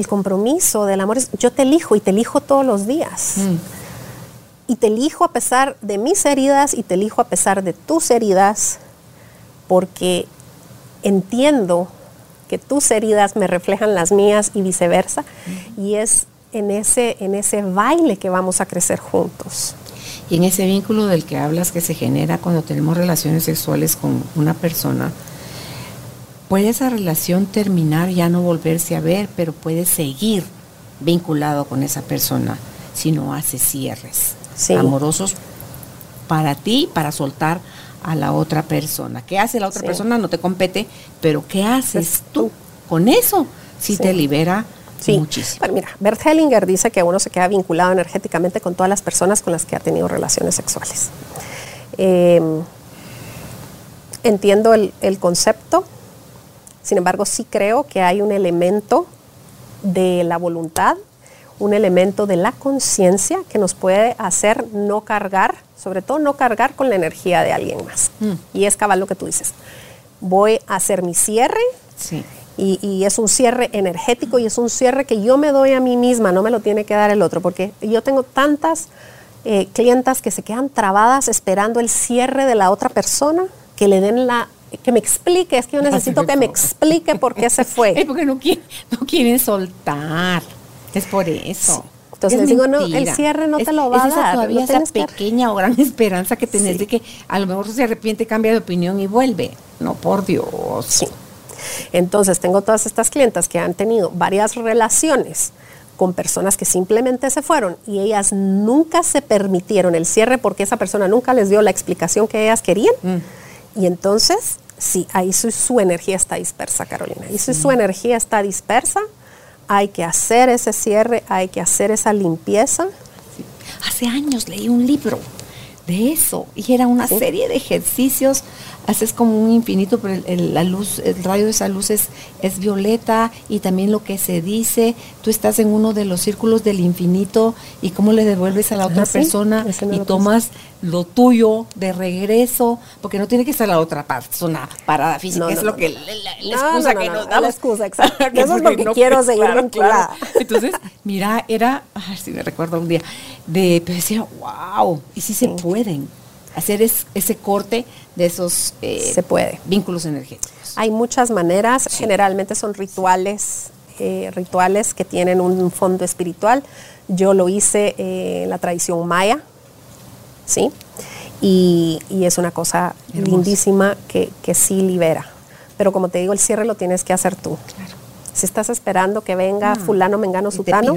El compromiso del amor es yo te elijo y te elijo todos los días. Mm. Y te elijo a pesar de mis heridas y te elijo a pesar de tus heridas porque entiendo que tus heridas me reflejan las mías y viceversa. Mm. Y es en ese, en ese baile que vamos a crecer juntos. Y en ese vínculo del que hablas que se genera cuando tenemos relaciones sexuales con una persona, puede esa relación terminar, ya no volverse a ver, pero puede seguir vinculado con esa persona si no hace cierres amorosos para ti, para soltar a la otra persona. ¿Qué hace la otra persona? No te compete, pero ¿qué haces tú con eso? Si te libera Sí, muchísimo. mira, Bert Hellinger dice que uno se queda vinculado energéticamente con todas las personas con las que ha tenido relaciones sexuales. Em, entiendo el, concepto, sin embargo sí creo que hay un elemento de la voluntad, un elemento de la conciencia que nos puede hacer no cargar, sobre todo no cargar con la energía de alguien más. Mm. Y es cabal lo que tú dices. Voy a hacer mi cierre. Sí y, es un cierre energético y es un cierre que yo me doy a mí misma, no me lo tiene que dar el otro, porque yo tengo tantas eh, clientas que se quedan trabadas esperando el cierre de la otra persona, que le den la que me explique, es que yo necesito que me explique por qué se fue. Es porque no quieren, no quieren soltar, es por eso. Entonces les digo, no, el cierre no te lo va a dar. todavía esa pequeña o gran esperanza que tenés de que a lo mejor se arrepiente, cambia de opinión y vuelve. No, por Dios. Sí. Entonces, tengo todas estas clientas que han tenido varias relaciones con personas que simplemente se fueron y ellas nunca se permitieron el cierre porque esa persona nunca les dio la explicación que ellas querían. Mm. Y entonces, sí, ahí su, energía está dispersa, Carolina. Y si su energía está dispersa, hay que hacer ese cierre, hay que hacer esa limpieza. Hace años leí un libro de eso y era una serie de ejercicios haces como un infinito, pero el, la luz, el rayo de esa luz es, violeta y también lo que se dice, tú estás en uno de los círculos del infinito y cómo le devuelves a la otra persona y tomas lo tuyo de regreso, porque no tiene que ser la otra persona parada física, es lo que la, excusa que nos da. La excusa, exacto. Eso es lo que quiero seguir claro, Entonces, mira, era, a ver si me recuerdo un día, de, pero decía, wow, y si se pueden hacer ese corte de esos eh, Se puede. vínculos energéticos. Hay muchas maneras, generalmente son rituales, eh, rituales que tienen un fondo espiritual. Yo lo hice eh, en la tradición maya, ¿sí? Y, es una cosa lindísima que, que, sí libera. Pero como te digo, el cierre lo tienes que hacer tú. Claro. Si estás esperando que venga ah, fulano, mengano, sutano,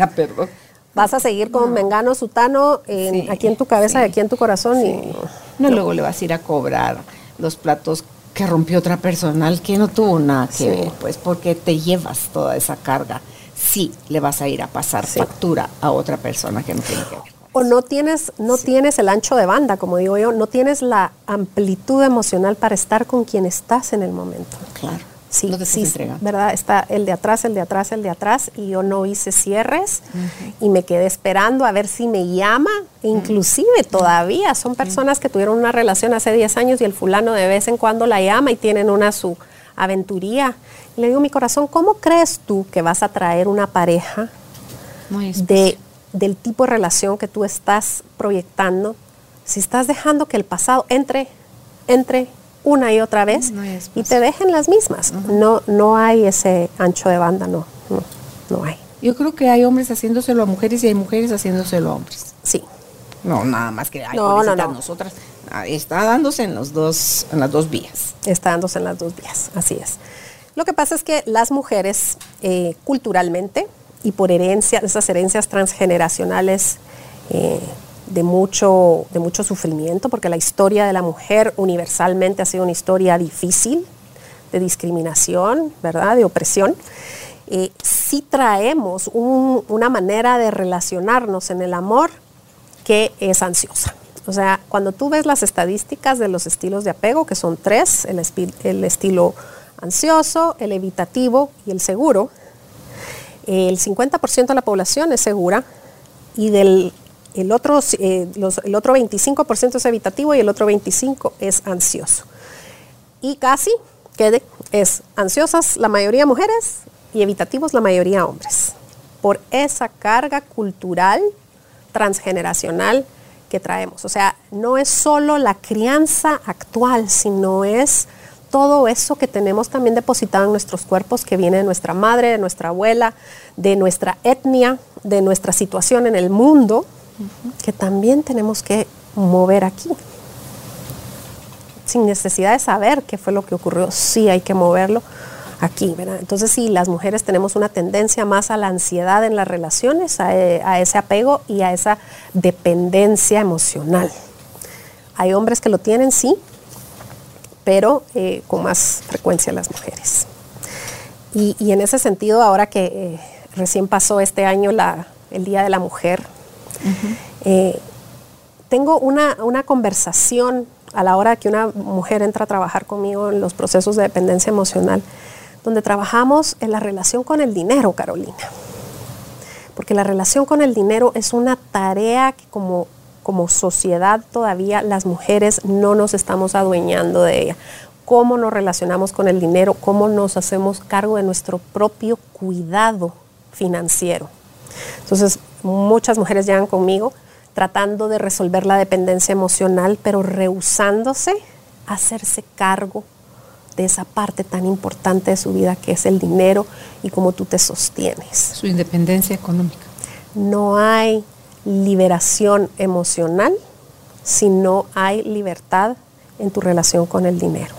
Vas a seguir con Mengano Sutano en- Sí, aquí en tu cabeza y aquí en tu corazón y No, luego le vas a ir a cobrar los platos que rompió otra persona, que no tuvo nada que Sí. ver, pues porque te llevas toda esa carga. Sí, le vas a ir a pasar Sí. factura a otra persona que no tiene que ver. o no tienes no tienes el ancho de banda, como digo yo, no tienes la amplitud emocional para estar con quien estás en el momento. Claro. Sí, sí, entregando. ¿verdad? Está el de atrás, el de atrás, el de atrás, y yo no hice cierres y me quedé esperando a ver si me llama. Inclusive todavía son personas que tuvieron una relación hace 10 años y el fulano de vez en cuando la llama y tienen una su aventuría. Y le digo, mi corazón, ¿cómo crees tú que vas a traer una pareja Muy de, del tipo de relación que tú estás proyectando si estás dejando que el pasado entre, entre una y otra vez No hay y te dejen las mismas. No, no hay ese ancho de banda, no, no, no hay. Yo creo que hay hombres haciéndoselo a mujeres y hay mujeres haciéndoselo a hombres. Sí, No, nada más que ay, No, no, no. nosotras. Ah, Está dándose en los dos, en las dos vías. está dándose en las dos vías, así es. Lo que pasa es que las mujeres eh, culturalmente y por herencia, esas herencias transgeneracionales eh, de, mucho, de mucho sufrimiento, porque la historia de la mujer universalmente ha sido una historia difícil, de discriminación, ¿verdad? De opresión. Eh, sí traemos un- una manera de relacionarnos en el amor que es ansiosa. O sea, cuando tú ves las estadísticas de los estilos de apego, que son tres, el, el estilo ansioso, el evitativo y el seguro, el 50% de la población es segura y del el otro, eh, el otro 25% es evitativo y el otro 25% es ansioso. Y casi, quede, es ansiosas la mayoría mujeres y evitativos la mayoría hombres, por esa carga cultural transgeneracional que traemos. O sea, no es solo la crianza actual, sino es todo eso que tenemos también depositado en nuestros cuerpos, que viene de nuestra madre, de nuestra abuela, de nuestra etnia, de nuestra situación en el mundo, que también tenemos que mover aquí sin necesidad de saber qué fue lo que ocurrió, sí hay que moverlo aquí. Entonces, sí, las mujeres tenemos una tendencia más a la ansiedad en las relaciones, a, eh, a ese apego y a esa dependencia emocional. Hay hombres que lo tienen, sí, pero eh, con más frecuencia las mujeres. Y, en ese sentido, ahora que eh, recién pasó este año el Día de la Mujer, eh, tengo una, una conversación a la hora que una mujer entra a trabajar conmigo en los procesos de dependencia emocional, donde trabajamos en la relación con el dinero, Carolina. Porque la relación con el dinero es una tarea que como, como sociedad todavía las mujeres no nos estamos adueñando de ella. Cómo nos relacionamos con el dinero, cómo nos hacemos cargo de nuestro propio cuidado financiero. Entonces, muchas mujeres llegan conmigo tratando de resolver la dependencia emocional, pero rehusándose a hacerse cargo de esa parte tan importante de su vida que es el dinero y cómo tú te sostienes. Su independencia económica. No hay liberación emocional si no hay libertad en tu relación con el dinero.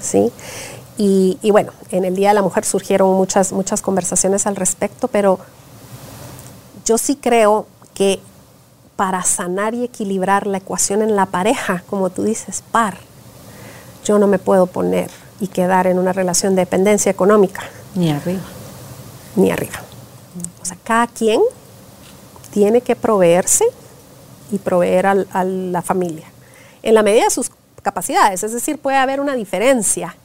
¿Sí? Y, y bueno, en el Día de la Mujer surgieron muchas, muchas conversaciones al respecto, pero yo sí creo que para sanar y equilibrar la ecuación en la pareja, como tú dices, par, yo no me puedo poner y quedar en una relación de dependencia económica Ni arriba. ni arriba. O sea, cada quien tiene que proveerse y proveer al- a la familia en la medida de sus capacidades. Es decir, puede haber una diferencia,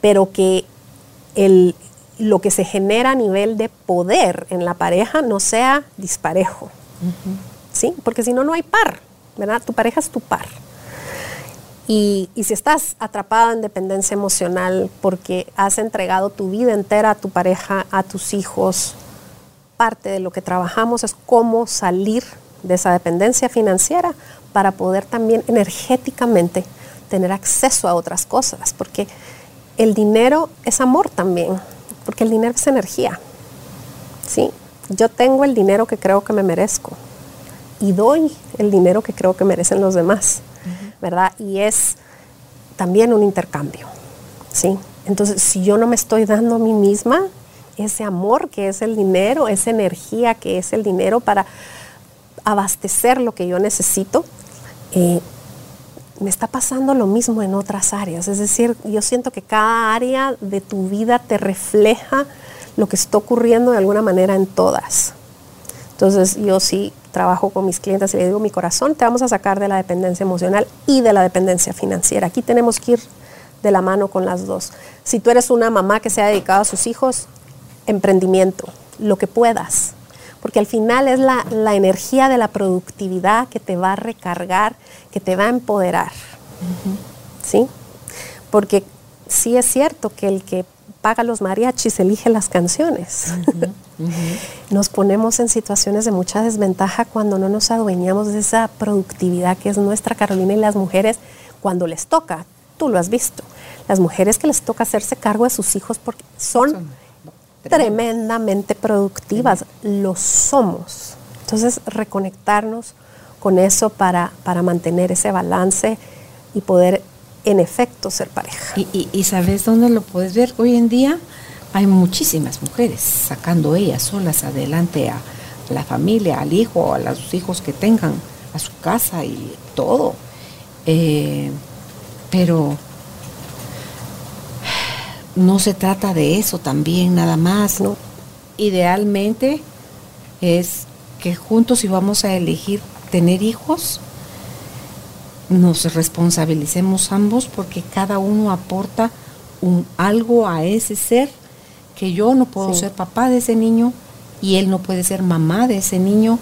pero que el, lo que se genera a nivel de poder en la pareja no sea disparejo. ¿Sí? Porque si no, no hay par, ¿verdad? Tu pareja es tu par. Y, y si estás atrapada en dependencia emocional porque has entregado tu vida entera a tu pareja, a tus hijos, parte de lo que trabajamos es cómo salir de esa dependencia financiera para poder también energéticamente tener acceso a otras cosas, porque el dinero es amor también, porque el dinero es energía. ¿sí? Yo tengo el dinero que creo que me merezco y doy el dinero que creo que merecen los demás, ¿verdad? Y es también un intercambio, ¿sí? Entonces, si yo no me estoy dando a mí misma, ese amor que es el dinero, esa energía que es el dinero para abastecer lo que yo necesito. Eh, me está pasando lo mismo en otras áreas. Es decir, yo siento que cada área de tu vida te refleja lo que está ocurriendo de alguna manera en todas. Entonces yo sí trabajo con mis clientes y le digo, mi corazón, te vamos a sacar de la dependencia emocional y de la dependencia financiera. Aquí tenemos que ir de la mano con las dos. Si tú eres una mamá que se ha dedicado a sus hijos, emprendimiento, lo que puedas. Porque al final es la, la energía de la productividad que te va a recargar, que te va a empoderar. ¿Sí? Porque sí es cierto que el que paga los mariachis elige las canciones. Nos ponemos en situaciones de mucha desventaja cuando no nos adueñamos de esa productividad que es nuestra Carolina y las mujeres cuando les toca. Tú lo has visto. Las mujeres que les toca hacerse cargo de sus hijos porque son, tremendamente productivas. Lo somos. Entonces, reconectarnos con eso para, para mantener ese balance y poder en efecto ser pareja. Y, sabes dónde lo puedes ver hoy en día? Hay muchísimas mujeres sacando ellas solas adelante a la familia, al hijo, a los hijos que tengan, a su casa y todo. Eh, pero no se trata de eso también nada más, ¿no? Idealmente es que juntos si vamos a elegir tener hijos, nos responsabilicemos ambos porque cada uno aporta un algo a ese ser que yo no puedo ser papá de ese niño y él no puede ser mamá de ese niño.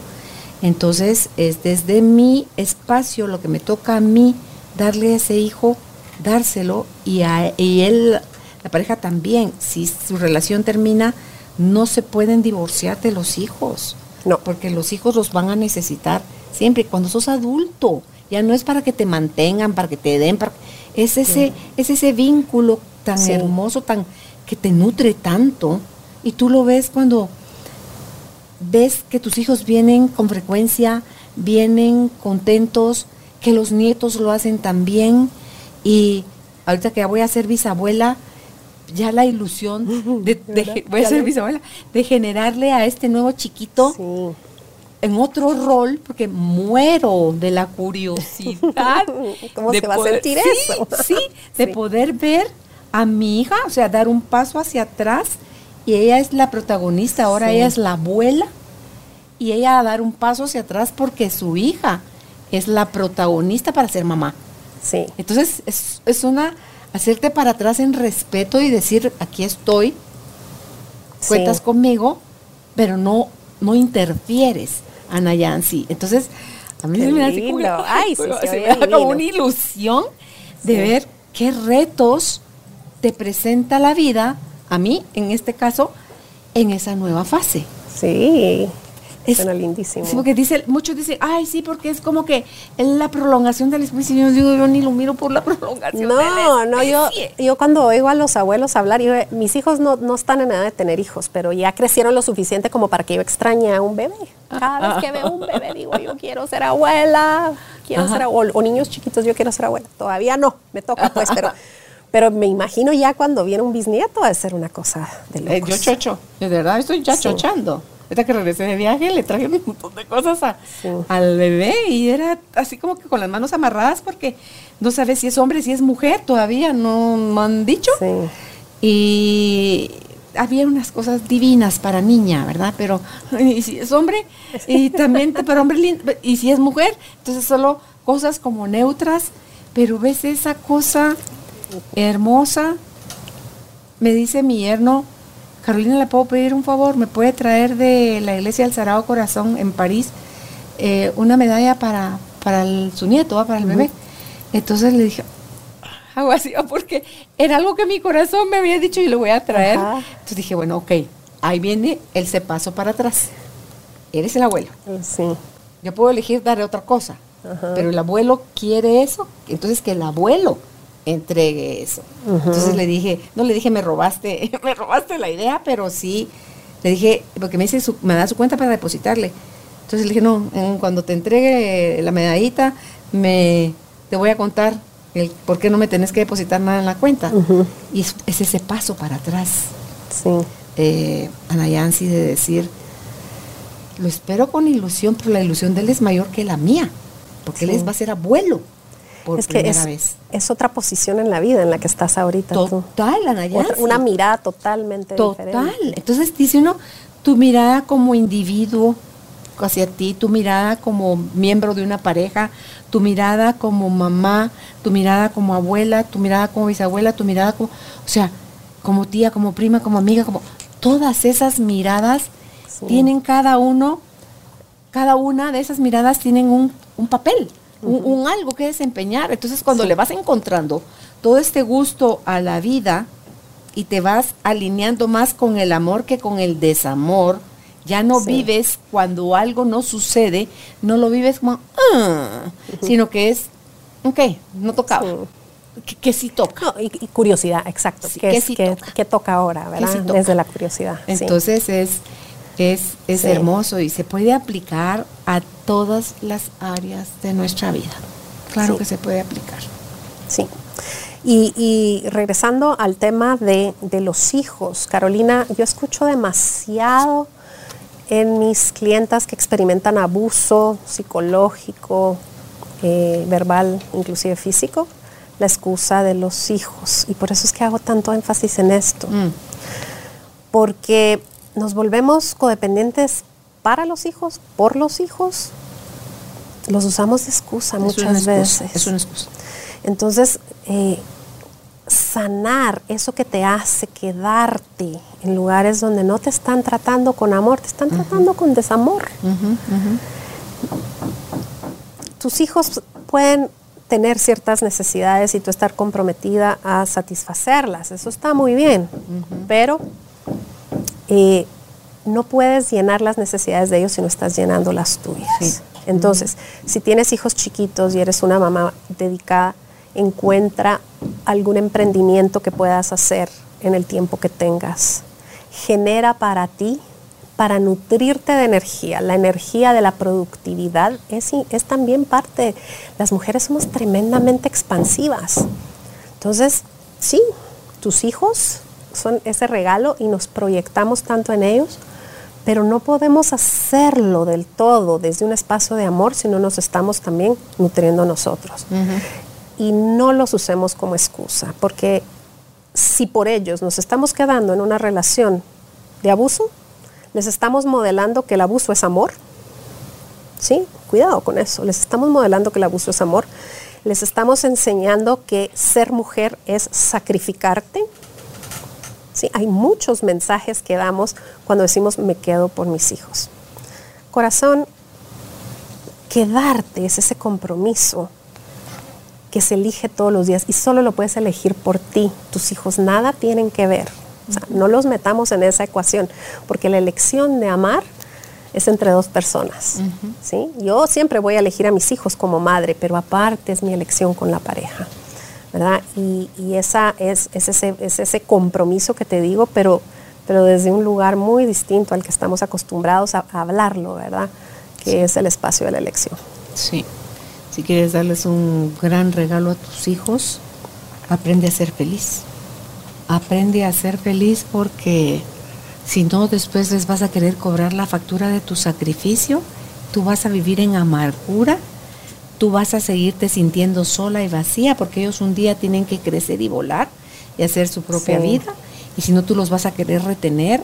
Entonces es desde mi espacio lo que me toca a mí darle a ese hijo, dárselo y a y él, la pareja también. Si su relación termina, no se pueden divorciar de los hijos. No. Porque los hijos los van a necesitar siempre cuando sos adulto ya no es para que te mantengan, para que te den, para, es ese, es ese vínculo tan hermoso, tan que te nutre tanto. Y tú lo ves cuando ves que tus hijos vienen con frecuencia, vienen contentos, que los nietos lo hacen también. Y ahorita que ya voy a ser bisabuela, ya la ilusión de, voy a ser bisabuela, de generarle a este nuevo chiquito en otro rol porque muero de la curiosidad. ¿Cómo se va a sentir eso? Sí, de poder ver a mi hija, o sea, dar un paso hacia atrás y ella es la protagonista, ahora ella es la abuela y ella a dar un paso hacia atrás porque su hija es la protagonista para ser mamá. Sí. Entonces es, es una hacerte para atrás en respeto y decir aquí estoy, cuentas conmigo, pero no no interfieres Ana Yancy. Entonces, a mí me, hace como, Ay, como una ilusión de ver qué retos te presenta la vida, a mí en este caso, en esa nueva fase. Sí. Es lindísimo. porque dice, muchos dicen, ay, sí, porque es como que es la prolongación del especie. Yo digo, yo ni lo miro por la prolongación. No, no, yo, yo cuando oigo a los abuelos hablar, yo, mis hijos no, no están en edad de tener hijos, pero ya crecieron lo suficiente como para que yo extrañe a un bebé. Cada vez que veo un bebé digo, yo quiero ser abuela, quiero ser abuela, o niños chiquitos, yo quiero ser abuela. Todavía no, me toca pues, pero... Pero me imagino ya cuando viene un bisnieto a ser una cosa de eh, locos. yo chocho, de verdad estoy ya chochando. Ahorita que regresé de viaje le traje un montón de cosas al bebé y era así como que con las manos amarradas porque no sabes si es hombre, si es mujer, todavía no me han dicho. Y había unas cosas divinas para niña, ¿verdad? Pero y si es hombre y también para hombre y si es mujer, entonces solo cosas como neutras, pero ves esa cosa hermosa. Me dice mi yerno, Carolina, ¿le puedo pedir un favor? ¿Me puede traer de la iglesia del Sagrado Corazón en París eh, una medalla para, para su nieto, para el bebé? Entonces le dije, hago así, porque era algo que mi corazón me había dicho y lo voy a traer. Entonces dije, bueno, ok, ahí viene el se paso para atrás. Eres el abuelo. Sí. Yo puedo elegir darle otra cosa, pero el abuelo quiere eso, entonces que el abuelo entregue eso. Entonces le dije, no le dije, me robaste, me robaste la idea, pero sí, le dije, porque me dice, me da su cuenta para depositarle. Entonces le dije, no, cuando te entregue la medallita, me, te voy a contar el por qué no me tenés que depositar nada en la cuenta. Y es, ese paso para atrás. Sí. eh, Ana Yancy, de decir, lo espero con ilusión, pero la ilusión de él es mayor que la mía, porque él es, va a ser abuelo por es que primera es, vez. es otra posición en la vida en la que estás ahorita tú. Total, Yancy. Otra- una mirada totalmente Total. diferente. Entonces dice uno, tu mirada como individuo hacia ti, tu mirada como miembro de una pareja, tu mirada como mamá, tu mirada como abuela, tu mirada como bisabuela, tu mirada como, o sea, como tía, como prima, como amiga, como todas esas miradas Sí. tienen cada uno, cada una de esas miradas tienen un, un papel, un, un algo que desempeñar. Entonces cuando le vas encontrando todo este gusto a la vida, y te vas alineando más con el amor que con el desamor. Ya no Sí. vives cuando algo no sucede, no lo vives como, "Ah", sino que es, ok, no tocaba. Que, que sí toca. No, y, y curiosidad, exacto. Sí, ¿Qué, que es- sí qué- toca. ahora, verdad? sí toca. Desde la curiosidad. sí. Entonces es, es, es Sí. hermoso y se puede aplicar a todas las áreas de nuestra vida. Claro Sí. que se puede aplicar. Sí. Y, y regresando al tema de, de los hijos, Carolina, yo escucho demasiado en mis clientas que experimentan abuso psicológico, eh, verbal, inclusive físico, la excusa de los hijos. Y por eso es que hago tanto énfasis en esto. Mm. Porque nos volvemos codependientes para los hijos, por los hijos. Los usamos de excusa Es muchas excusa, veces. Es una excusa. Entonces, eh, sanar eso que te hace quedarte en lugares donde no te están tratando con amor, te están tratando con desamor. Tus hijos pueden tener ciertas necesidades y tú estar comprometida a satisfacerlas, eso está muy bien, pero eh, no puedes llenar las necesidades de ellos si no estás llenando las tuyas. Sí. Entonces, si tienes hijos chiquitos y eres una mamá dedicada, encuentra algún emprendimiento que puedas hacer en el tiempo que tengas. Genera para ti, para nutrirte de energía. La energía de la productividad es, es también parte. Las mujeres somos tremendamente expansivas. Entonces, sí, tus hijos son ese regalo y nos proyectamos tanto en ellos, pero no podemos hacerlo del todo desde un espacio de amor si no nos estamos también nutriendo nosotros. Y no los usemos como excusa, porque si por ellos nos estamos quedando en una relación de abuso, les estamos modelando que el abuso es amor. Sí, cuidado con eso. Les estamos modelando que el abuso es amor. Les estamos enseñando que ser mujer es sacrificarte. Sí, hay muchos mensajes que damos cuando decimos me quedo por mis hijos. Corazón, quedarte es ese compromiso que se elige todos los días y solo lo puedes elegir por ti. Tus hijos nada tienen que ver. O sea, no los metamos en esa ecuación, porque la elección de amar es entre dos personas. ¿sí? Yo siempre voy a elegir a mis hijos como madre, pero aparte es mi elección con la pareja. ¿Verdad? Y, y esa es, es, ese, es ese compromiso que te digo, pero, pero desde un lugar muy distinto al que estamos acostumbrados a, a hablarlo, ¿verdad? Que es el espacio de la elección. Sí. Si quieres darles un gran regalo a tus hijos, aprende a ser feliz. Aprende a ser feliz porque si no, después les vas a querer cobrar la factura de tu sacrificio, tú vas a vivir en amargura, tú vas a seguirte sintiendo sola y vacía porque ellos un día tienen que crecer y volar y hacer su propia Sí. vida y si no tú los vas a querer retener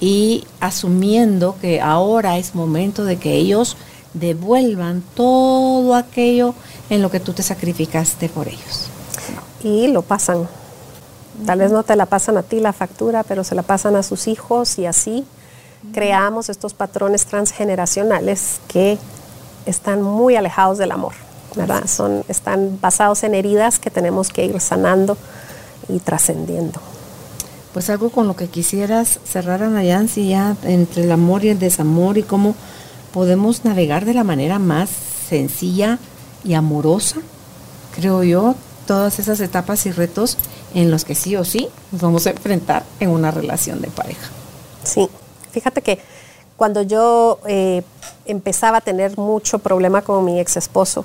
y asumiendo que ahora es momento de que ellos devuelvan todo aquello en lo que tú te sacrificaste por ellos. Y lo pasan. Tal vez no te la pasan a ti la factura, pero se la pasan a sus hijos y así creamos estos patrones transgeneracionales que están muy alejados del amor, ¿verdad? Son, están basados en heridas que tenemos que ir sanando y trascendiendo. Pues algo con lo que quisieras cerrar, Ana Yancy, ya entre el amor y el desamor y cómo podemos navegar de la manera más sencilla y amorosa, creo yo, todas esas etapas y retos en los que sí o sí nos vamos a enfrentar en una relación de pareja. Sí, fíjate que cuando yo eh, empezaba a tener mucho problema con mi ex esposo,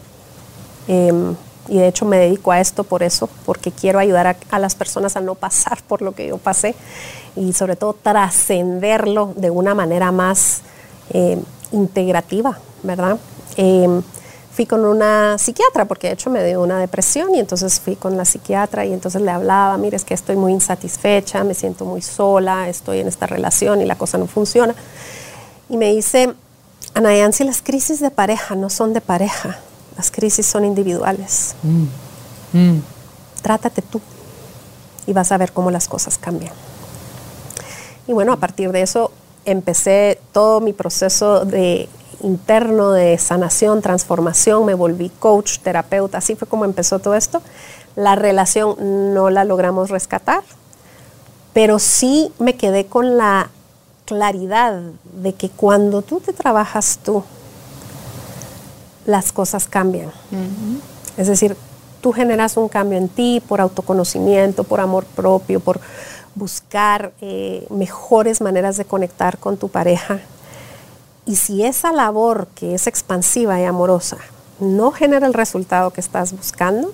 em, y de hecho me dedico a esto por eso, porque quiero ayudar a, las personas a no pasar por lo que yo pasé y sobre todo trascenderlo de una manera más eh, integrativa, ¿verdad? Em, fui con una psiquiatra porque de hecho me dio una depresión y entonces fui con la psiquiatra y entonces le hablaba, mire, es que estoy muy insatisfecha, me siento muy sola, estoy en esta relación y la cosa no funciona. Y me dice, Ana Yancy, las crisis de pareja no son de pareja, las crisis son individuales. Mm. Mm. Trátate tú y vas a ver cómo las cosas cambian. Y bueno, a partir de eso empecé todo mi proceso de interno de sanación, transformación, me volví coach, terapeuta, así fue como empezó todo esto. La relación no la logramos rescatar, pero sí me quedé con la claridad de que cuando tú te trabajas tú, las cosas cambian. Es decir, tú generas un cambio en ti por autoconocimiento, por amor propio, por buscar eh, mejores maneras de conectar con tu pareja. Y si esa labor que es expansiva y amorosa no genera el resultado que estás buscando,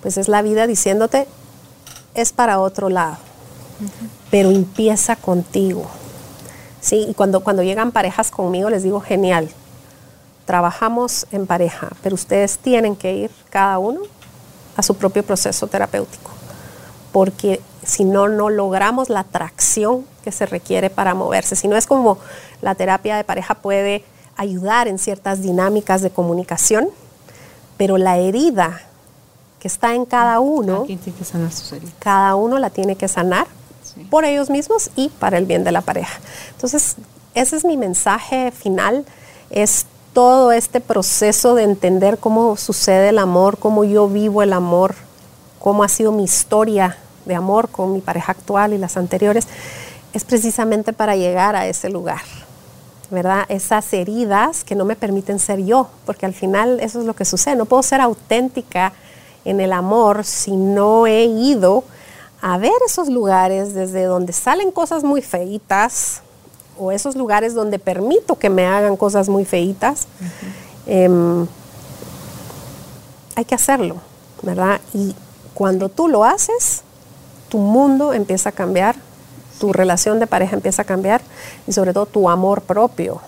pues es la vida diciéndote, es para otro lado, pero empieza contigo. ¿Sí? Y cuando, cuando llegan parejas conmigo les digo, genial, trabajamos en pareja, pero ustedes tienen que ir cada uno a su propio proceso terapéutico, porque si no, no logramos la atracción que se requiere para moverse. Si no es como la terapia de pareja puede ayudar en ciertas dinámicas de comunicación, pero la herida que está en cada uno, cada uno la tiene que sanar por ellos mismos y para el bien de la pareja. Entonces, ese es mi mensaje final, es todo este proceso de entender cómo sucede el amor, cómo yo vivo el amor, cómo ha sido mi historia de amor con mi pareja actual y las anteriores, es precisamente para llegar a ese lugar, ¿verdad? Esas heridas que no me permiten ser yo, porque al final eso es lo que sucede, no puedo ser auténtica en el amor si no he ido a ver esos lugares desde donde salen cosas muy feitas, o esos lugares donde permito que me hagan cosas muy feitas, em, hay que hacerlo, ¿verdad? Y cuando tú lo haces, tu mundo empieza a cambiar, tu relación de pareja empieza a cambiar y sobre todo tu amor propio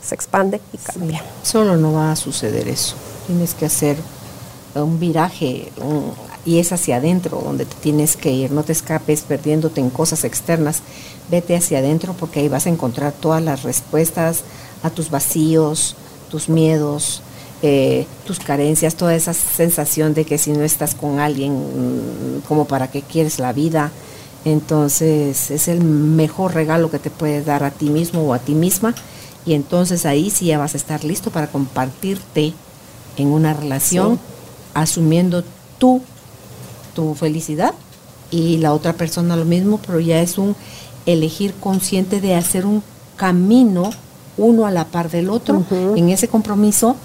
se expande y cambia. Solo no va a suceder eso. Tienes que hacer un viraje, y es hacia adentro donde te tienes que ir, no te escapes perdiéndote en cosas externas, vete hacia adentro porque ahí vas a encontrar todas las respuestas a tus vacíos, tus miedos, eh, tus carencias, toda esa sensación de que si no estás con alguien, mm, como para qué quieres la vida, entonces es el mejor regalo que te puedes dar a ti mismo o a ti misma. Y entonces ahí sí ya vas a estar listo para compartirte en una relación asumiendo tú tu felicidad y la otra persona lo mismo, pero ya es un elegir consciente de hacer un camino uno a la par del otro en ese compromiso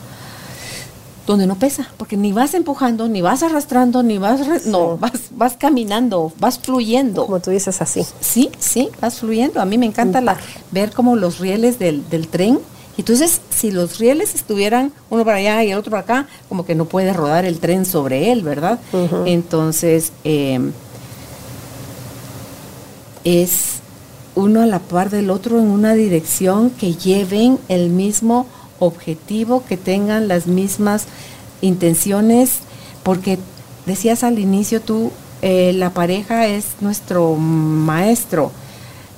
donde no pesa, porque ni vas empujando, ni vas arrastrando, ni vas, no, vas, vas caminando, vas fluyendo. Como tú dices así. Sí, sí, vas fluyendo. A mí me encanta la, ver como los rieles del, del tren entonces, si los rieles estuvieran uno para allá y el otro para acá, como que no puede rodar el tren sobre él, ¿verdad? Entonces, em, es uno a la par del otro en una dirección que lleven el mismo objetivo, que tengan las mismas intenciones, porque decías al inicio tú, eh, la pareja es nuestro maestro.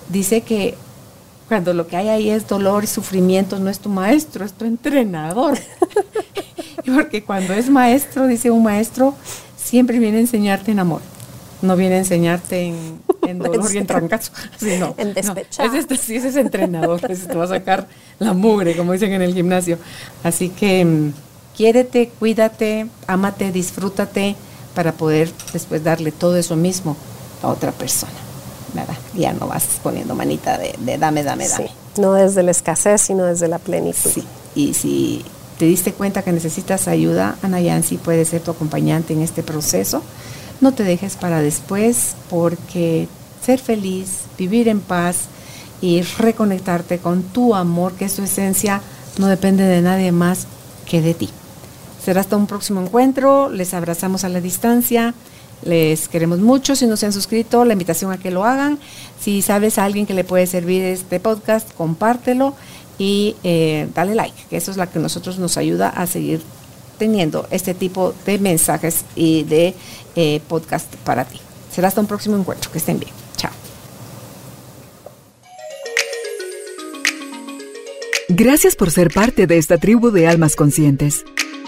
Dice que cuando lo que hay ahí es dolor y sufrimiento, no es tu maestro, es tu entrenador. Porque cuando es maestro, dice un maestro, siempre viene a enseñarte en amor. No viene a enseñarte en, dolor y en trancazo. sino en despechar. este, sí, ese es entrenador, ese te va a sacar la mugre, como dicen en el gimnasio. Así que mm, quiérete, cuídate, ámate, disfrútate para poder después darle todo eso mismo a otra persona ya no vas poniendo manita de, dame, dame, dame. no desde la escasez, sino desde la plenitud. Sí. Y si te diste cuenta que necesitas ayuda, Ana Yancy puede ser tu acompañante en este proceso. No te dejes para después porque ser feliz, vivir en paz y reconectarte con tu amor, que es tu esencia, no depende de nadie más que de ti. Será hasta un próximo encuentro. Les abrazamos a la distancia. Les queremos mucho. Si no se han suscrito, la invitación a que lo hagan. Si sabes a alguien que le puede servir este podcast, compártelo y eh, dale like, que eso es lo que nosotros nos ayuda a seguir teniendo este tipo de mensajes y de eh, podcast para ti. Será hasta un próximo encuentro. Que estén bien. Chao. Gracias por ser parte de esta tribu de almas conscientes.